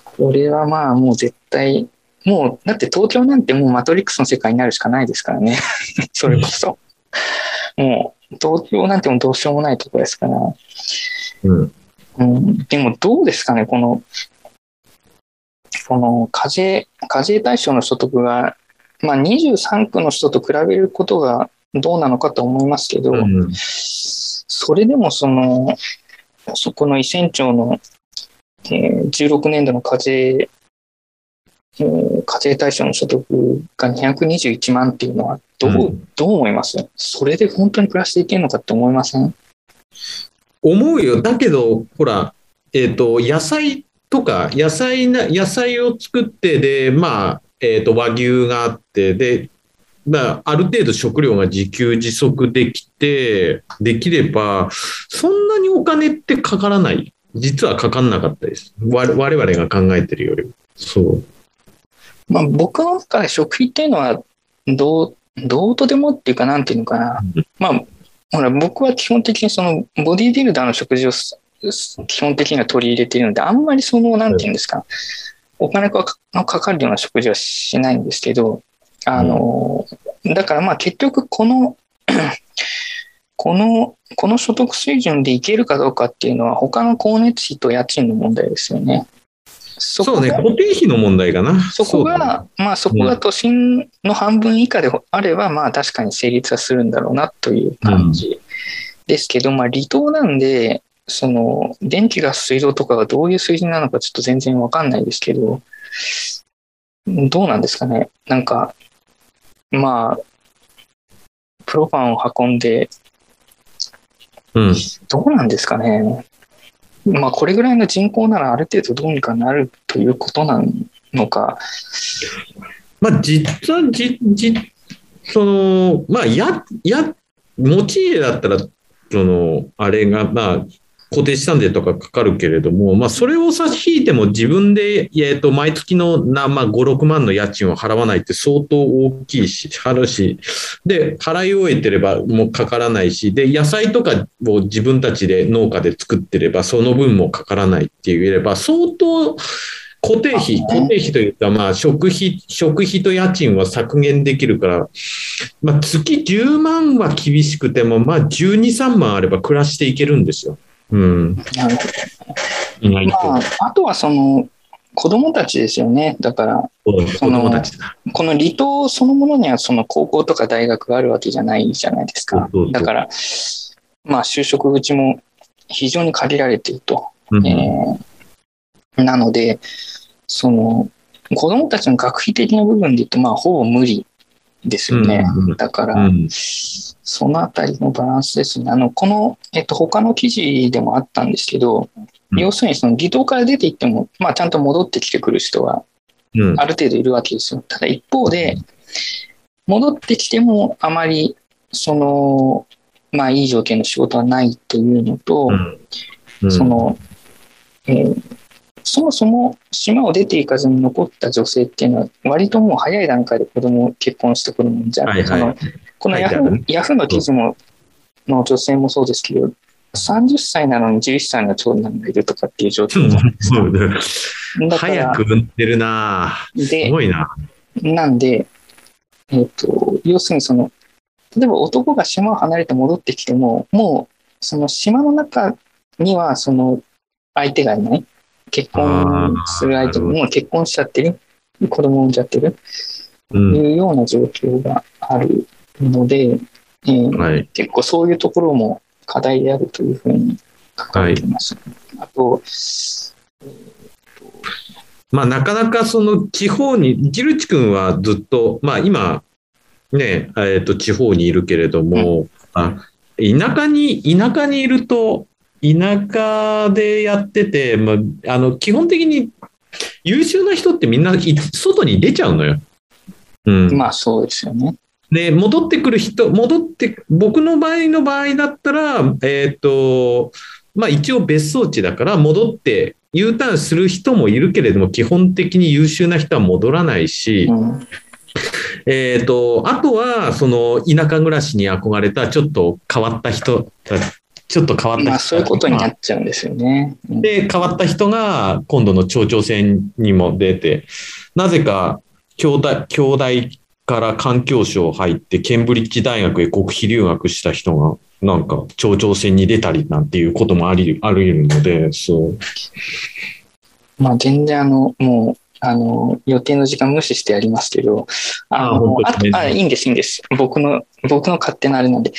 これはまあもう絶対もう、だって東京なんてもうマトリックスの世界になるしかないですからね。それこそ。もう、東京なんてもうどうしようもないところですから。うん。うん、でもどうですかね、この、この課税、課税対象の所得が、まあ23区の人と比べることがどうなのかと思いますけど、うん。それでもその、そこの伊仙町の、えー16年度の課税、えー課税対象の所得が221万っていうのはどう、うん。どう思います？それで本当に暮らしていけるのかって思いません？思うよ。だけど、ほら、えっ、と、野菜とか、野菜な、野菜を作って、で、まあ、えっ、と、和牛があって、で、まあ、ある程度食料が自給自足できて、できれば、そんなにお金ってかからない。実はかかんなかったです。我我々が考えてるよりも。そう。まあ、僕の中で食費っていうのはどう、どうとでもっていうか、なんていうのかな。まあ、ほら、僕は基本的にそのボディービルダーの食事をす基本的には取り入れているので、あんまりその、なんていうんですか、お金がかかるような食事はしないんですけど、あの、だからまあ結局この、この、この所得水準でいけるかどうかっていうのは他の光熱費と家賃の問題ですよね。そそうね、が固定費の問題かな。そこうだねが、まあそこが都心の半分以下であれば、まあ確かに成立はするんだろうなという感じですけど、まあ離島なんで、その電気ガス水道とかがどういう水準なのかちょっと全然わかんないですけど、どうなんですかね。なんか、まあ、プロパンを運んで、うん。どうなんですかね。まあこれぐらいの人口ならある程度どうにかなるということなのか、まあ、実は、じ、じ、その、まあ、や、や、持ち家だったら、その、あれが、まあ、固定資産税とかかかるけれども、まあ、それを差し引いても自分で、えっと、毎月のな、まあ、5、6万の家賃を払わないって相当大きいし、払うし、で、払い終えてればもうかからないし、で、野菜とかを自分たちで農家で作ってれば、その分もかからないって言えれば、相当、固定費、固定費というか、まあ、食費、食費と家賃は削減できるから、まあ、月10万は厳しくても、まあ、12、3万あれば暮らしていけるんですよ。うん。なるほ意外と。どまあ、あとはその子供たちですよね。だから、子供たちだ。この離島そのものにはその高校とか大学があるわけじゃないじゃないですかだから、まあ就職口も非常に限られていると。うんえーなので、その子供たちの学費的な部分で言うと、まあほぼ無理ですよね。うんだから、うん。そのあたりのバランスですね。あの、この、えっと、他の記事でもあったんですけど、うん。要するにその離島から出ていっても、まあちゃんと戻ってきてくる人はうん。ある程度いるわけですよ。ただ一方で、戻ってきてもあまり、その、まあいい条件の仕事はないというのと、うん。その、えーそもそも島を出ていかずに残った女性っていうのは、割ともう早い段階で子供を結婚してくるもんじゃ、はいはい。そのこのヤフ書いてあるーヤフーの記事もの女性もそうですけど、30歳なのに11歳の長男がいるとかっていう状況じゃないですだだから、早く産んでるな。すで、ごいな。なんで、えっ、と、要するにその、例えば男が島を離れて戻ってきても、もう、その島の中には、その、相手がいない。結婚する相手もう結婚しちゃってる。子供産んじゃってる。とうん。いうような状況があるので、えーはい。結構そういうところも課題であるというふうに書かれています。あと、まあ、なかなかその地方に、ジルチ君はずっと、まあ今、ね、えっと、地方にいるけれども、あ田舎に、田舎にいると、田舎でやってて、まあ、あの、基本的に優秀な人ってみんない外に出ちゃうのよ。うん。まあそうですよね。で、戻ってくる人、戻って、僕の場合の場合だったら、えっ、と、まあ一応別荘地だから戻って U ターンする人もいるけれども、基本的に優秀な人は戻らないし、うん、えっ、と、あとは、その田舎暮らしに憧れたちょっと変わった人たちょっと変わった人まあそういうことになっちゃうんですよね。うんで、変わった人が今度の町長選にも出て、なぜか、兄弟、兄弟から環境省入って、ケンブリッジ大学へ国費留学した人が、なんか、町長選に出たりなんていうこともあり、あり得るので、そう。まあ全然あの、もう、あの、予定の時間無視してやりますけど、ああの、ああ、いいんです、いいんです。僕の、僕の勝手なあれなんで。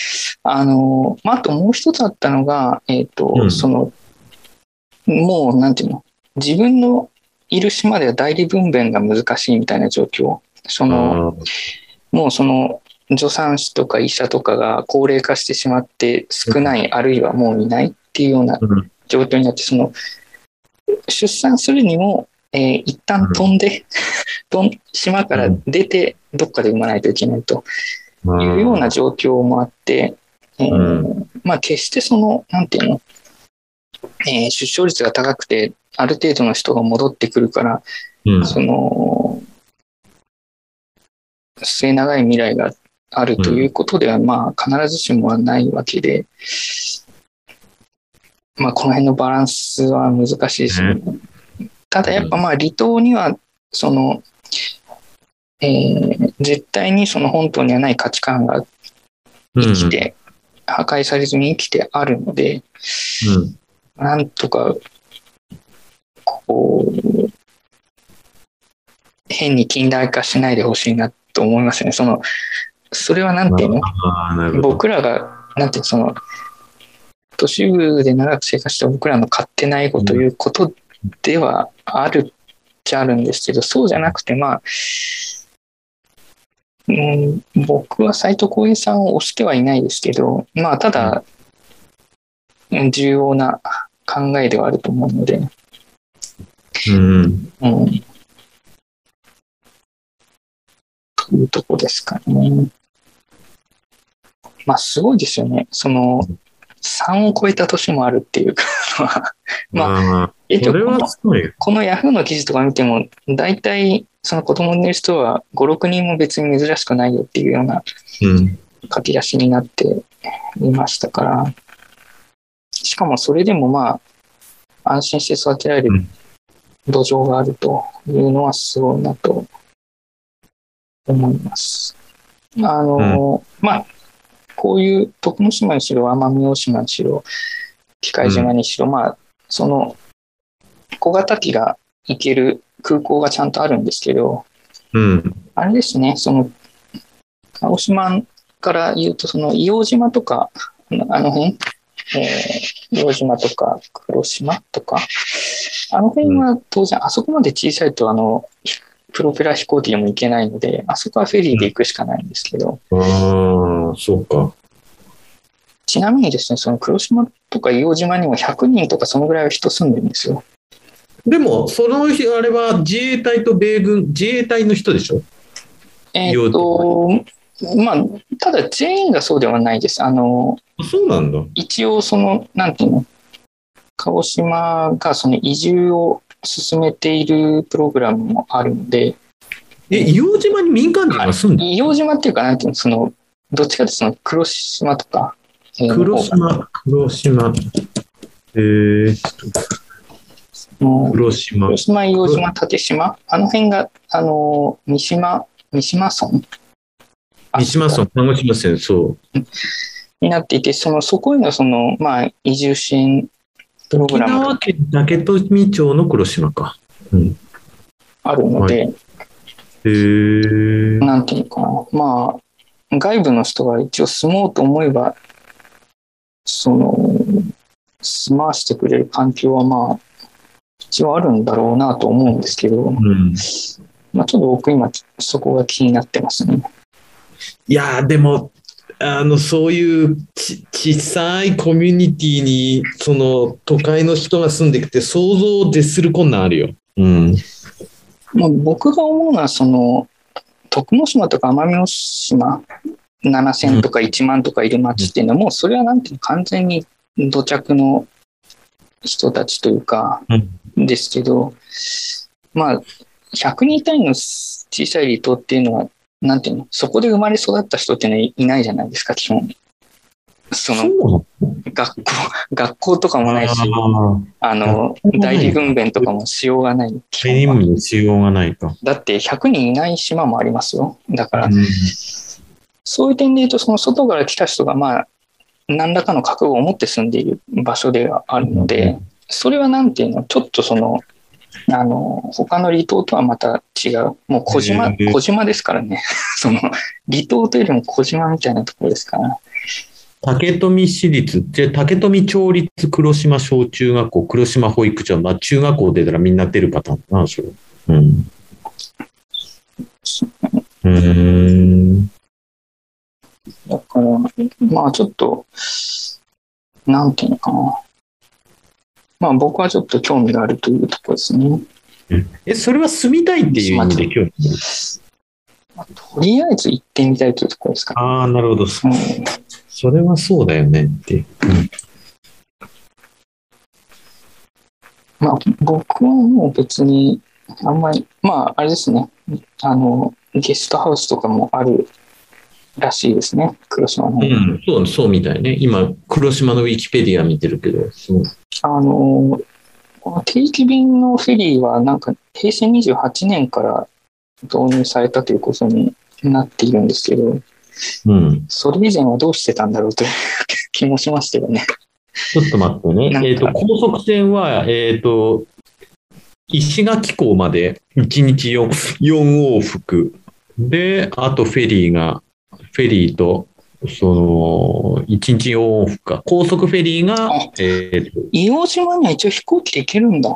あの、まあ、あともう一つあったのが、えっ、と、うんその、もう、なんていうの、自分のいる島では代理分娩が難しいみたいな状況。その、もうその、助産師とか医者とかが高齢化してしまって少ない、あるいはもういないっていうようなうん状況になって、その、出産するにも、えー一旦飛んで、飛ん島から出て、どっかで産まないといけないというような状況もあって、えーうまあ決してその、なんていうの、えー出生率が高くて、ある程度の人が戻ってくるから、うん、その、末長い未来があるということでは、まあ、必ずしもはないわけで、まあ、この辺のバランスは難しいですね。ただ、やっぱまあ、離島には、その、えー絶対にその本島にはない価値観が生きて、破壊されずに生きてあるので、うん、なんとか、こう、変に近代化しないでほしいなと思いますね。その、それはなんていうの？僕らが、なんていうのその、都市部で長く生活した僕らの勝手なエゴということではあるっちゃあるんですけど、そうじゃなくて、まあ、うん、僕は斎藤浩平さんを推してはいないですけど、まあ、ただ、うん重要な考えではあると思うので、うん、うん。というとこですかね。まあ、すごいですよね。その、3を超えた年もあるっていうかま まあ、えっと。このヤフーの記事とか見ても、大体、その子供のいる人は5、6人も別に珍しくないよっていうようなうん、書き出しになっていましたから、しかもそれでもまあ、安心して育てられるうん。土壌があるというのはすごいなと思います。あの、まあ、こういう徳之島にしろ、奄美大島にしろ、機械島にしろ、まあ、その、小型機が行ける空港がちゃんとあるんですけど、うん、あれですね、その、鹿児島から言うと、その、硫黄島とか、あのあの辺、えー、硫黄島とか、黒島とか、あの辺は当然、あそこまで小さいと、あの、プロペラ飛行機でも行けないので、あそこはフェリーで行くしかないんですけど、ああ、そうか。ちなみにですね、その黒島とか硫黄島にも100人とかそのぐらいは人住んでるんですよ。でも、その日、あれは自衛隊と米軍、自衛隊の人でしょ？えーっと、まあ、ただ全員がそうではないです。あの、あそうなんだ。一応その、なんていうの、鹿児島がその移住を進めているプログラムもあるので、え、硫黄島に民間人が住んでる硫黄島っていうか、なんていうの、その、どっちかってその黒島とか、えー黒島、黒島。えー、黒島。黒。島、硫黄島、縦島、あの辺が、あの、三島、三島村。三島村、鹿児島県、そう。になっていて、その、そこへのその、まあ、移住支援沖縄県竹富町の黒島か。うん。あるので、へー。なんていうのかな、まあ、外部の人が一応住もうと思えば、その、住まわしてくれる環境はまあ、一応あるんだろうなと思うんですけど、うん。まあちょっと僕今そこが気になってますね。いやーでも、あの、そういうち小さいコミュニティに、その、都会の人が住んできて、想像を絶する困難あるよ。うん。まあ、僕が思うのは、その、徳之島とか奄美大島、7000とか1万とかいる町っていうのは、もうそれはなんていうの、完全に土着の人たちというか、ですけど、まあ、100人単位の小さい離島っていうのは、なんていうの、そこで生まれ育った人っていうのはいないじゃないですか、基本。その学校、学校とかもないし、ああの、代理分娩とかもしようがない。しようがないか。だって100人いない島もありますよ。だから、うんそういう点で言うと、その外から来た人が、まあ、何らかの覚悟を持って住んでいる場所ではあるので、それはなんていうの、ちょっとその、あの、他の離島とはまた違う。もう小島、へえ小島ですからね。その、離島というよりも小島みたいなところですから。竹富市立、で竹富町立黒島小中学校、黒島保育所、まあ中学校出たらみんな出るパターンだな、それ。うん。うーん。だから、まあちょっと、なんていうのかな。まあ僕はちょっと興味があるというところですね。え、それは住みたいっていう意味で興味あるまあとりあえず行ってみたいというところですかね。ああ、なるほど。そうんそれはそうだよねって。うんまあ、僕はもう別に、あんまり、まあ、あれですね、あの、ゲストハウスとかもあるらしいですね、黒島の。うん、そう、そうみたいね。今、黒島のウィキペディア見てるけど、あの、定期便のフェリーは、なんか、平成28年から導入されたということになっているんですけど、うん。それ以前はどうしてたんだろうという気もしましたよね。ちょっと待ってねえっ、と、高速船は、えっ、と、石垣港まで1日 4, 4往復。で、あとフェリーが、フェリーと、その、1日4往復か。高速フェリーがあ、えっ、と、硫黄島には一応飛行機で行けるんだ。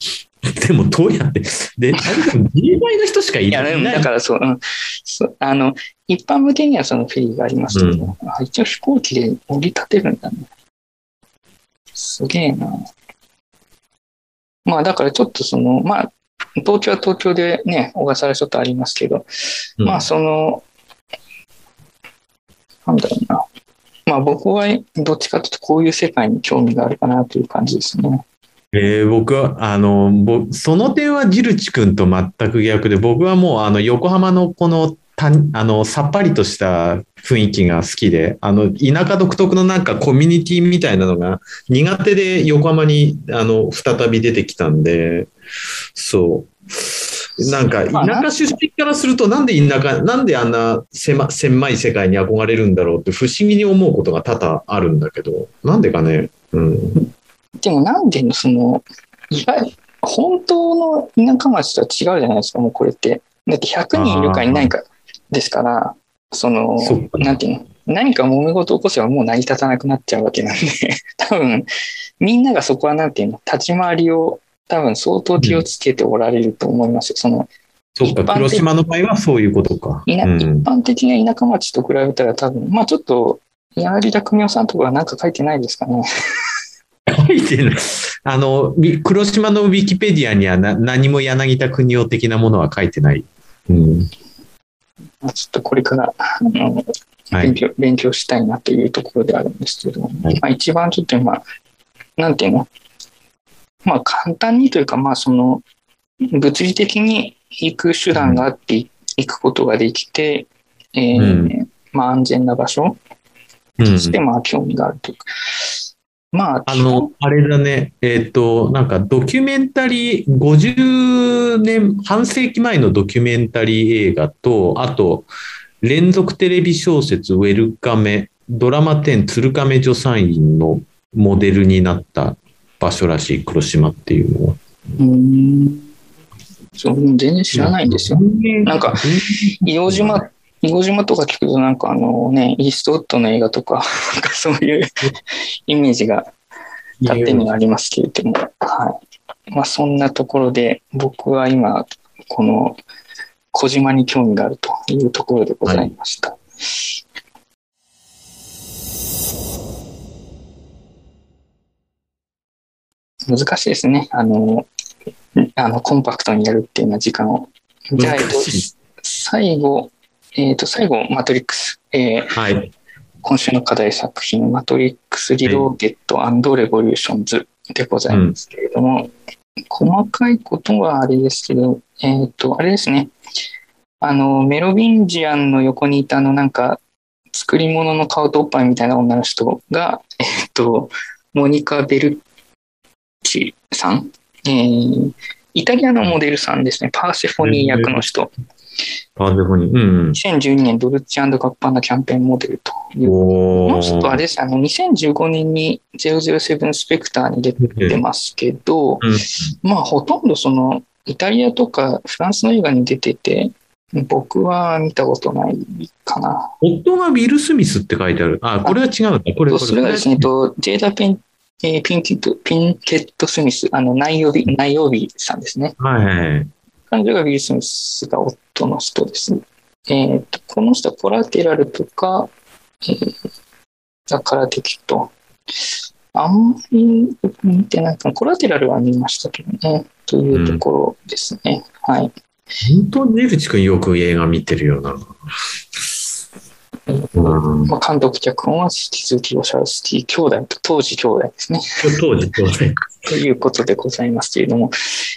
でもどうやって、で、あれでも自衛隊の人しかいない。だからそう、うん、そうあの、一般向けにはそのフェリーがありますけど、あ一応飛行機で降り立てるんだね。すげえな。まあだからちょっとその、まあ、東京は東京でね、小笠原諸島ありますけど、うんまあその、なんだろうな。まあ僕はどっちかというとこういう世界に興味があるかなという感じですね。えー僕は、あの、その点はジルチ君と全く逆で、僕はもう、あの、横浜のこの、たあの、さっぱりとした雰囲気が好きで、あの、田舎独特のなんかコミュニティみたいなのが苦手で横浜に、あの、再び出てきたんで、そう。なんか、田舎出身からすると、なんで田舎、なんであんな狭狭い世界に憧れるんだろうって不思議に思うことが多々あるんだけど、なんでかね、うん。でもなんでその、意外、本当の田舎町とは違うじゃないですか、もうこれって。だって100人いるかいないかですから、そのそなんていうの、何か揉め事を起こせばもう成り立たなくなっちゃうわけなんで、多分、みんながそこはなんていうの、立ち回りを多分相当気をつけておられると思いますよ。その、そっか、一般的黒島の場合はそういうことか。うん一般的な田舎町と比べたら多分、まあちょっと、柳田邦夫さんとかはなんか書いてないですかね。書いてない。あの、み黒島のウィキペディアにはな何も柳田国夫的なものは書いてない。うん。まあちょっとこれから、あの、はい勉強勉強したいなというところであるんですけど、はいまあ、一番ちょっと今、なんていうの、まあ簡単にというか、まあその、物理的に行く手段があって行くことができて、えーうまあ安全な場所うん。としてまあ興味があると。いうか、まあ、あの、あれだね、えっ、と、なんかドキュメンタリー、50年、半世紀前のドキュメンタリー映画と、あと、連続テレビ小説、ウェルカメ、ドラマ10、鶴亀助産院のモデルになった場所らしい、黒島っていうのは。うそう全然知らないんですよ。なんか、硫黄島、硫黄島とか聞くとなんかあのね、イーストウッドの映画とか、なんかそういうイメージが勝手にありますけれども、はい。まあそんなところで僕は今、この小島に興味があるというところでございました。難しいですね。あの、あの、コンパクトにやるっていうのは時間を。じゃあ、えっと最後、えっ、と、最後、マトリックス。えーはい。今週の課題作品、マトリックス・リローデッドレボリューションズでございますけれども、細かいことはあれですけど、えっ、と、あれですね。あの、メロビンジアンの横にいたあの、なんか、作り物の顔とおっぱいみたいな女の人が、えっと、モニカ・ベルチさん、えーイタリアのモデルさんですね。パーセフォニー役の人。パーセフォニー。うん2012年ドルチェガッパーナキャンペーンモデルという。おこの人あれですあの、2015年に007スペクターに出てますけど、うんまあ、ほとんどその、イタリアとかフランスの映画に出てて、僕は見たことないかな。夫がウィル・スミスって書いてある。あ、これは違うんだ。これ。それがですね、えっとジェイダ・ピン、えーピンキット、ピンケット・スミス、あの、内曜日、内曜日さんですね。はいはい。彼女がウィル・スミスが夫の人です。えっと、この人はコラテラルとか、えー、ザ・カラテキット。あんまり見てないかな。コラテラルは見ましたけどね。というところですね。はい。本当にネルチ君よく映画見てるよな。うん、まあ、監督脚本は引き続きオシャルスキー兄弟と当時兄弟ですね。当時、当時。ということでございますけれども、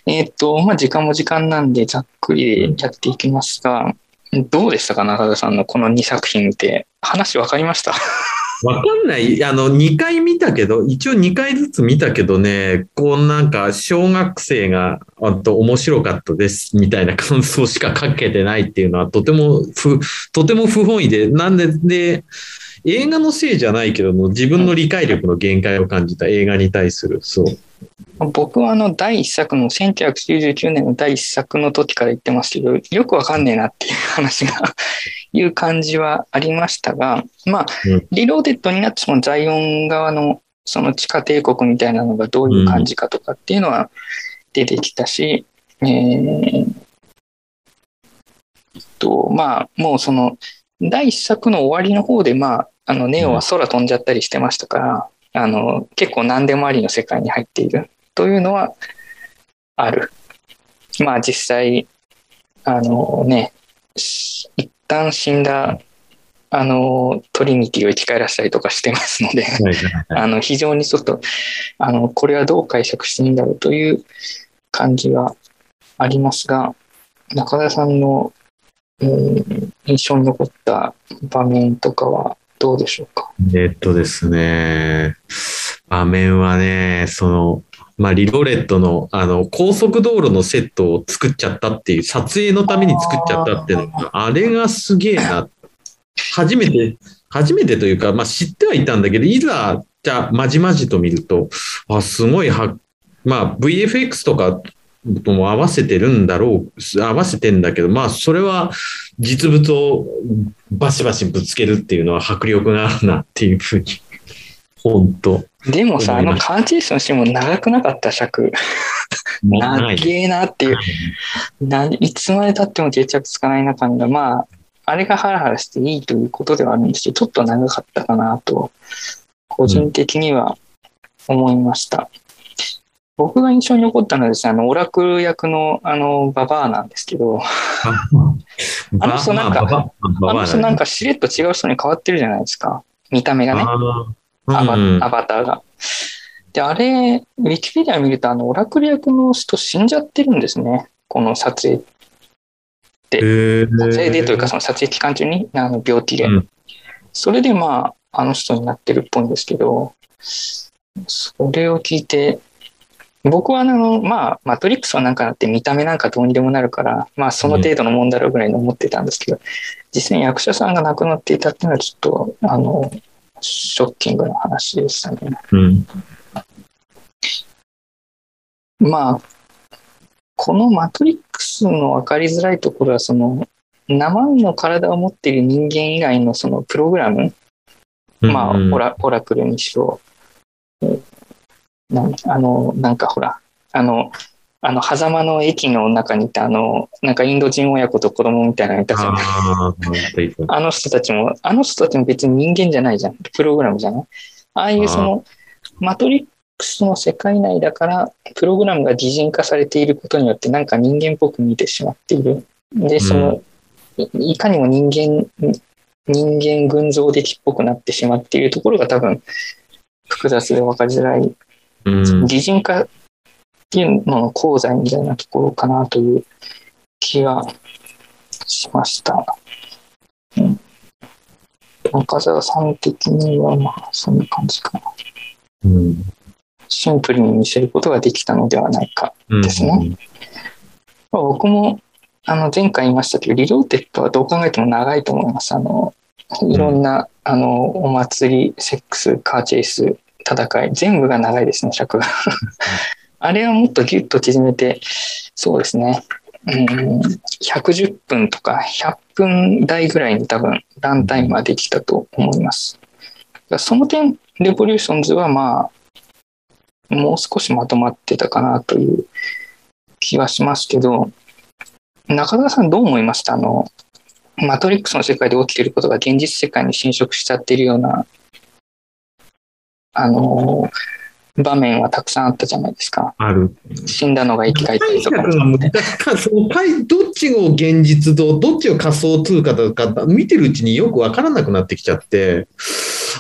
えっ、と、まあ、時間も時間なんでざっくりやっていきますが、どうでしたか、中田さんのこの2作品見て。話分かりました？わかんない。あの、2回見たけど、一応2回ずつ見たけどね、こうなんか、小学生が、あと面白かったです、みたいな感想しか書けてないっていうのは、とてもふ、とても不本意で、なんで、で、映画のせいじゃないけども、自分の理解力の限界を感じた映画に対する、そう。僕はあの第一作の1999年の第一作の時から言ってますけど、よくわかんねえなっていう話が いう感じはありましたが、まあうん、リローデッドになってそのザイオン側のその地下帝国みたいなのがどういう感じかとかっていうのは出てきたし、えーえっと、まあ、もうその第一作の終わりの方で、まあ、あのネオは空飛んじゃったりしてましたから、あの結構何でもありの世界に入っている。というのはある。まあ実際、あのね、し一旦死んだあのトリニティを生き返らせたりとかしてますので、あの非常にちょっとあのこれはどう解釈していいんだろうという感じはありますが、中田さんの、えー印象に残った場面とかはどうでしょうか？えっとですね、場面はね、その、まあ、リロレットの、あの、高速道路のセットを作っちゃったっていう、撮影のために作っちゃったっていうのが、あれがすげえな。初めて、初めてというか、まあ、知ってはいたんだけど、いざ、じゃあ、まじまじと見ると、あ、すごいは、まあ、VFX とかとも合わせてるんだろう、合わせてんだけど、まあ、それは実物をバシバシぶつけるっていうのは迫力があるなっていうふうに、本当でもさ、あのカーチェイスのシーンも長くなかった尺。長えなっていう。ないつまで経っても決着つかない中で、まあ、あれがハラハラしていいということではあるんですけど、ちょっと長かったかなと、個人的には思いました。僕が印象に残ったのはですね、あの、オラクル役の、あの、ババアなんですけど、あの人なんかあの人なんかしれっと違う人に変わってるじゃないですか。見た目がね。アバ,、うんアバターが。で、あれ、ウィキペディア見ると、あの、オラクル役の人死んじゃってるんですね。この撮影、へー撮影でというか、その撮影期間中に、あの、病気で。うんそれで、まあ、あの人になってるっぽいんですけど、それを聞いて、僕はあの、まあ、マトリックスはなんかなって見た目なんかどうにでもなるから、まあ、その程度のもんだろうぐらいに思ってたんですけど、実際に役者さんが亡くなっていたっていうのはちょっと、あの、ショッキングな話でしたね。うんまあ、このマトリックスの分かりづらいところは、その、生身の体を持っている人間以外のそのプログラム、まあ、うんオラオラクルにしろ、えーなんあの、なんかほら、あの、あの、狭間の駅の中にいた、あの、なんかインド人親子と子供みたいなのいたじゃないああの人たちも、あの人たちも別に人間じゃないじゃん。プログラムじゃないああいうその、マトリックスの世界内だから、プログラムが擬人化されていることによって、なんか人間っぽく見てしまっている。で、その、いいかにも人間、人間群像的っぽくなってしまっているところが多分、複雑で分かりづらい。うん擬人化っていうのの功罪みたいなところかなという気がしました。うん、中澤さん的には、まあ、そんな感じかな。うん。シンプルに見せることができたのではないか。うんですね。まあ僕も、あの、前回言いましたけど、リローデッドはどう考えても長いと思います。あの、いろんな、あの、お祭り、セックス、カーチェイス、戦い、全部が長いですね、尺が。あれはもっとギュッと縮めて、そうですね。うん、110分とか100分台ぐらいに多分ランタイムはできたと思います。その点、レボリューションズはまあ、もう少しまとまってたかなという気はしますけど、中田さんどう思いました？あの、マトリックスの世界で起きていることが現実世界に侵食しちゃってるような、あの、場面はたくさんあったじゃないですか。ある。死んだのが生き返ったりとか。解釈が難しいそどっちを現実とどっちを仮想通貨とか見てるうちによくわからなくなってきちゃって。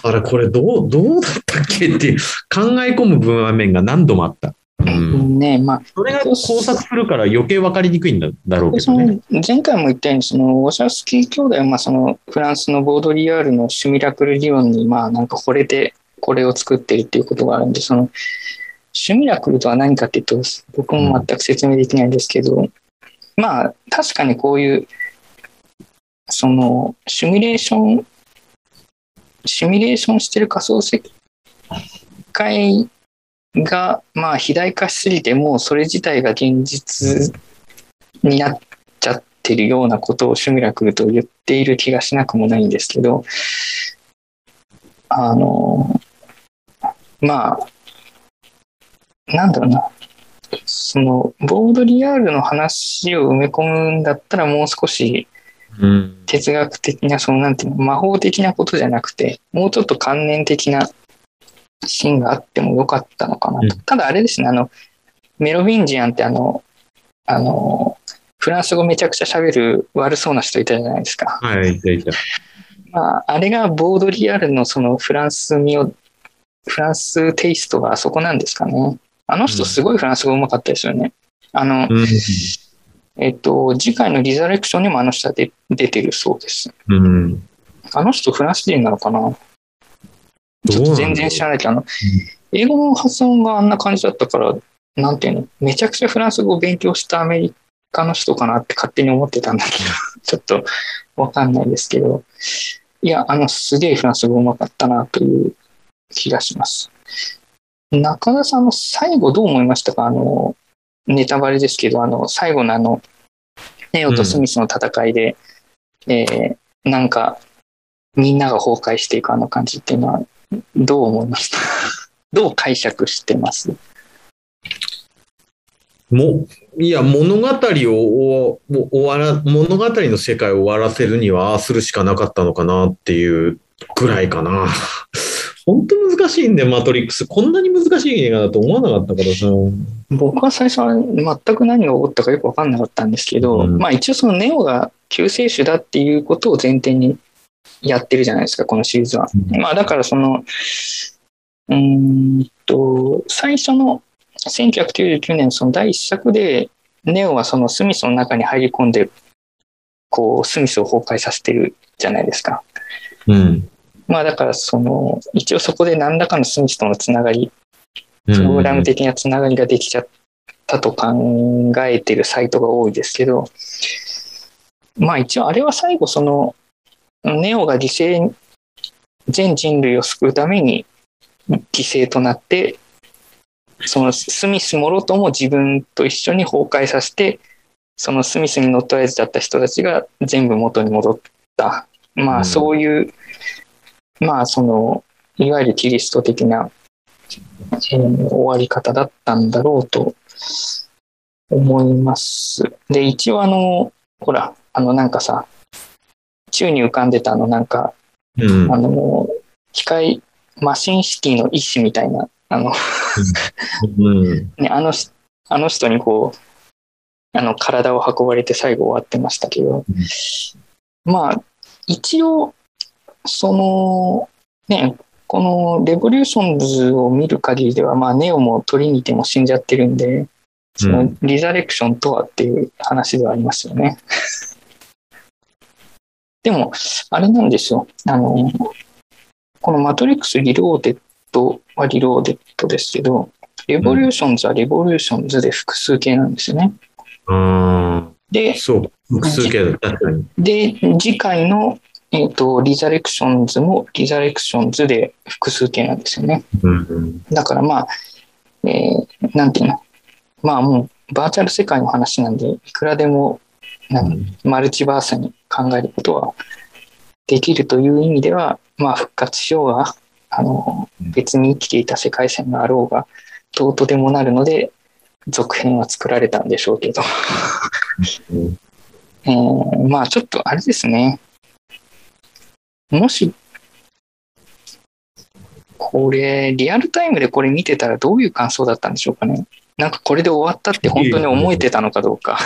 あれこれどうどうだったっけっていう考え込む場面が何度もあった、うん、ねまあ、それが考察するから余計分かりにくいんだだろうけそどね。の前回も言ったように、そのウォシャスキー兄弟はまあそのフランスのボードリアールのシュミラクル理論にまあなんか惚れてこれを作ってるっていうことがあるんで、そのシュミラクルとは何かっていうと、僕も全く説明できないんですけど、まあ確かにこういう、そのシミュレーション、シミュレーションしてる仮想世界がまあ肥大化しすぎて、もうそれ自体が現実になっちゃってるようなことをシュミラクルと言っている気がしなくもないんですけど、あの、まあ、なんだろうな、その、ボードリアールの話を埋め込むんだったらもう少しうん哲学的な、そのなんていうの、魔法的なことじゃなくて、もうちょっと観念的なシーンがあってもよかったのかなと。うんただあれですね、あの、メロビンジアンってあの、あの、フランス語めちゃくちゃ喋る悪そうな人いたじゃないですか。はい大丈夫まあ、あれがボードリアルのそのフランス味を、フランステイストがあそこなんですかね。あの人すごいフランス語うまかったですよね。あの、うん。えっと、次回のリザレクションにもあの人は出出てるそうです。うん。あの人フランス人なのかな？ちょっと全然知らないけど、あの、英語の発音があんな感じだったから、なんていうの、めちゃくちゃフランス語を勉強したアメリカの人かなって勝手に思ってたんだけど、ちょっとわかんないですけど、いや、あの、すげえフランス語うまかったなという気がします。中田さんの最後どう思いましたか？あの、ネタバレですけど、あの、最後のあの、ネオとスミスの戦いで、えーなんか、みんなが崩壊していくあの感じっていうのは、どう思いました？どう解釈してます？もいや物語を終わら物語の世界を終わらせるにはああするしかなかったのかなっていうぐらいかな。本当難しいんだよ、マトリックス。こんなに難しい映画だと思わなかったからさ。僕は最初は全く何が起こったかよく分かんなかったんですけど、うんまあ一応そのネオが救世主だっていうことを前提にやってるじゃないですか、このシリーズは。うんまあだからその、うーんと、最初の1999年その第一作で、ネオはそのスミスの中に入り込んで、こう、スミスを崩壊させてるじゃないですか。うん。まあだからその、一応そこで何らかのスミスとのつながりプログラム的なつながりができちゃったと考えてるサイトが多いですけど、まあ一応あれは最後その、ネオが犠牲、全人類を救うために犠牲となって、そのスミスもろとも自分と一緒に崩壊させて、そのスミスに乗っ取られちゃった人たちが全部元に戻った。まあうんそういう、まあその、いわゆるキリスト的なえー終わり方だったんだろうと思います。で、一応あの、ほら、あのなんかさ、宙に浮かんでたあのなんか、うん。あの、機械、マシンシティの一種みたいな、あの、うん。ね、あのし、あの人にこう、あの、体を運ばれて最後終わってましたけど、まあ、一応、その、ね、このレボリューションズを見る限りでは、まあ、ネオもトリニティも死んじゃってるんで、そのリザレクションとはっていう話ではありますよね。でも、あれなんですよ。あの、このマトリックスリローデッドはリローデッドですけど、レボリューションズはレボリューションズで複数形なんですよね。あであ、、そう。複数形だ。確かに。で、次回の、えっ、と、リザレクションズもリザレクションズで複数形なんですよね。うんうん。だからまあ、えーなんていうの。まあもう、バーチャル世界の話なんで、いくらでも、マルチバースに考えることはできるという意味では、まあ復活しようが、あの、別に生きていた世界線があろうが、どうとでもなるので、続編は作られたんでしょうけど。うん えーまあちょっとあれですね。もし、これ、リアルタイムでこれ見てたらどういう感想だったんでしょうかね。なんかこれで終わったって本当に思えてたのかどうか。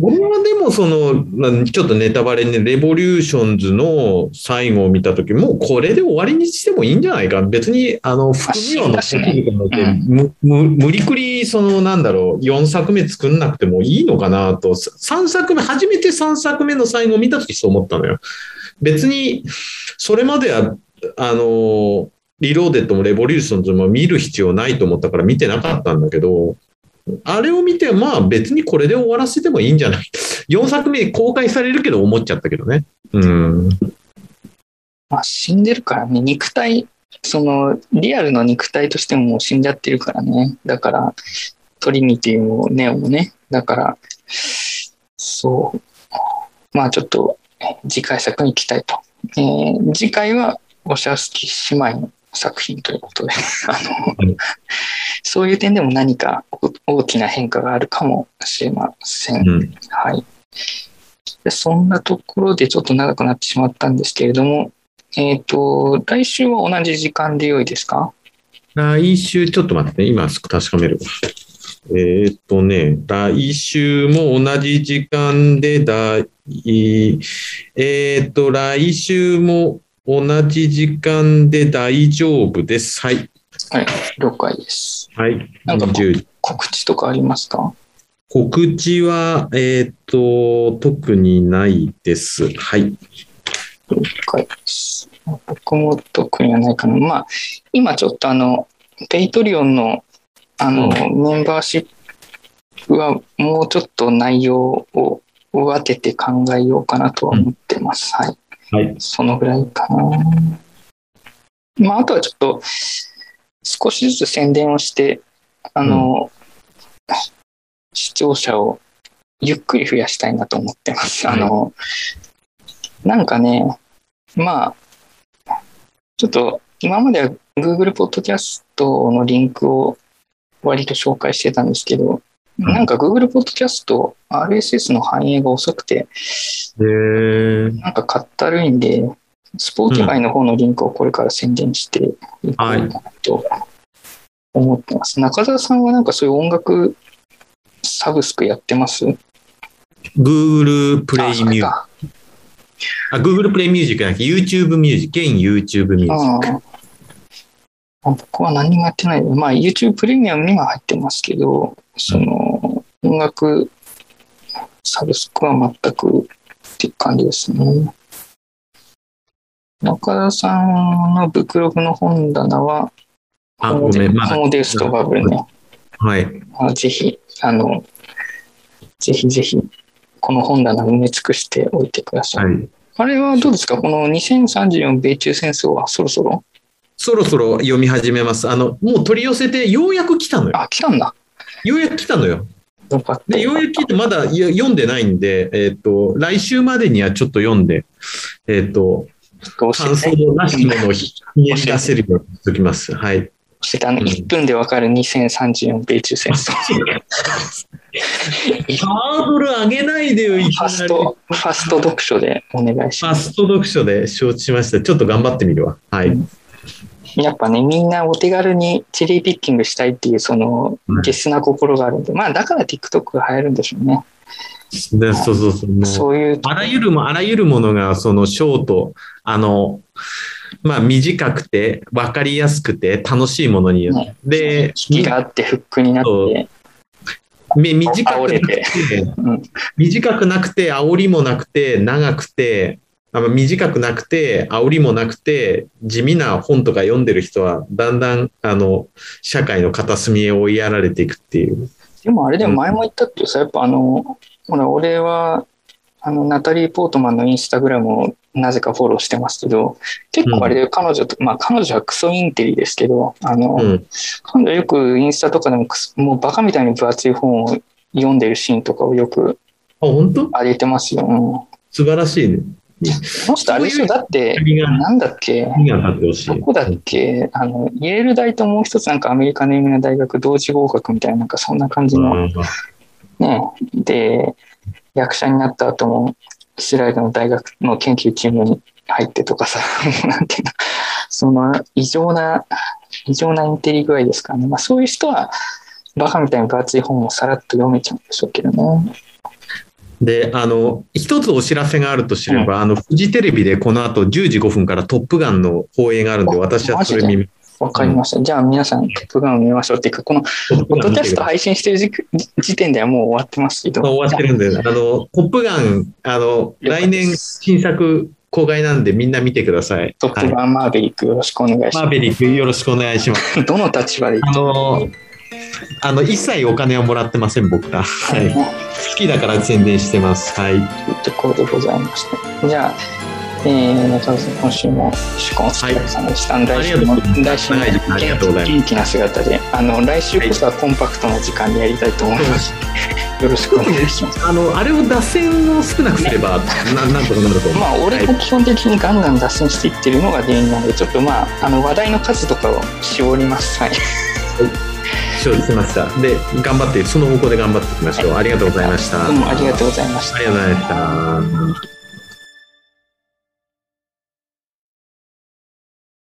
俺はでもその、まあちょっとネタバレね、レボリューションズの最後を見たとき、もうこれで終わりにしてもいいんじゃないか。別に、あの、副業の死んだしねうんむむ無理くり、その、なんだろう、4作目作んなくてもいいのかなと、3作目、初めて3作目の最後を見たときそう思ったのよ。別に、それまでは、あの、リローデッドもレボリューションズも見る必要ないと思ったから見てなかったんだけど、あれを見て、まあ別にこれで終わらせてもいいんじゃない ?4 作目公開されるけど思っちゃったけどね。うん。まあ死んでるからね、肉体、そのリアルの肉体としてももう死んじゃってるからね。だから、トリニティもネオもね。だから、そう。まあちょっと次回作に期待と。えー次回はオシャスキ姉妹の作品ということで、あのうん、そういう点でも何かお大きな変化があるかもしれません。うん。はい。でそんなところでちょっと長くなってしまったんですけれども、えっ、と、来週は同じ時間で良いですか？来週、ちょっと待ってね。今、確かめるわ。えーっとね、来週も同じ時間で、だいえーっと、来週も同じ時間で大丈夫です。はい。はい、了解です。はい。なんかこ20告知とかありますか？告知は、えーっと、特にないです。はい。了解です。僕も特にはないかな。まあ、今ちょっとあの、ペイトリオンのあの、メンバーシップはもうちょっと内容を分けて考えようかなとは思ってます。はい。はい。そのぐらいかな。まあ、あとはちょっと、少しずつ宣伝をして、あの、視聴者をゆっくり増やしたいなと思ってます。はいあの、なんかね、まあ、ちょっと今までは Google Podcast のリンクを割と紹介してたんですけど、なんか Google Podcast RSS の反映が遅くて、えー、なんかかったるいんで、スポーティファイの方のリンクをこれから宣伝していこうかなと思ってます。中澤さんはなんかそういう音楽サブスクやってます？Google プレイミュージック。それか。あ、Google プレイミュージックじゃなくて YouTube ミュージック、現 YouTube ミュー。ジック。僕は何もやってない。まあ YouTube プレミアムには入ってますけど、その音楽サブスクは全くっていう感じですね。中田さんのブックログの本棚は、あ、ごめん、まモデストバブルね。はい。あぜひ、あの、ぜひぜひ、この本棚を埋め尽くしておいてください。はい。あれはどうですか？この2034米中戦争はそろそろ？そろそろ読み始めます。あの、もう取り寄せて、ようやく来たのよ。あ、来たんだ。ようやく来たのよ。よかった。で、ようやく来て、まだ読んでないんで、えっ、と、来週までにはちょっと読んで、えっ、と、どう感想のなしものをひひねり出せるようにしておきます。はい。してあの、うん1分でわかる2034米中戦争。ハードル上げないでよ、いきファなり。スト、ファスト読書でお願いします。ファスト読書で承知しました。ちょっと頑張ってみるわ。はい。やっぱね、みんなお手軽にチェリーピッキングしたいっていう、そのうん、ゲスな心があるんで、まあ、だから TikTok が流行るんでしょうね。でそうそうそう。そういう、あらゆるも、あらゆるものが、そのショート、あの、まあ短くて、わかりやすくて、楽しいものに、ね。で、引きがあってフックになって、み短くなくてて、うん。短くなくて、煽りもなくて、長くて、あの短くなくて、煽りもなくて、地味な本とか読んでる人は、だんだん、あの、社会の片隅へ追いやられていくっていう。でもあれでも前も言ったってさ、やっぱあの、ほら、俺は、あの、ナタリー・ポートマンのインスタグラムをなぜかフォローしてますけど、結構あれで彼女と、まあ彼女はクソインテリですけど、あの、うん。彼女よくインスタとかでもクソもうバカみたいに分厚い本を読んでるシーンとかをよくあ、本当？上げてますよ。うん素晴らしいね。この人あれでしょ？だって、なんだっけ？どこだっけ？あの、イェール大ともう一つなんかアメリカの有名な大学同時合格みたいな、なんかそんな感じの。うん。ね、で、役者になった後も、イスラエルの大学の研究チームに入ってとかさ、なんていうの、その異常な、異常なインテリ具合ですからね。まあそういう人は、バカみたいに分厚い本をさらっと読めちゃうんでしょうけどね。で、あの、一つお知らせがあるとすれば、あの、フジテレビでこの後10時5分からトップガンの放映があるんで、あ私はそれマジ見、わかりました。じゃあ皆さん、トップガンを見ましょうっていうか、この、ポッドキャスト配信してる時時点ではもう終わってますけど。終わってるんで、あの、トップガン、あの、来年新作公開なんでみんな見てください。トップガンマーベリックよろしくお願いしまマーベリックよろしくお願いします。す。どの立場であの、あの、一切お金はもらってません、僕ら。はい。好きだから宣伝してます。はい。ところでございました。じゃあ、えー、今週も主婚お疲れ様でした。来週も、ありがとうござい来週も長い時間ありがとうございます元気な姿で、あの、来週こそはコンパクトな時間でやりたいと思います。よろしくお願いします。あの、あれを脱線を少なくすれば、な なんとかなると思う。まあ、俺も基本的にガンガン脱線していってるのが原因なので、ちょっとまあ、あの、話題の数とかを絞ります。はい。承知しました。で、頑張って、その方向で頑張っていきましょう。ありがとうございました。どうもありがとうございましたあ。りがとうございました。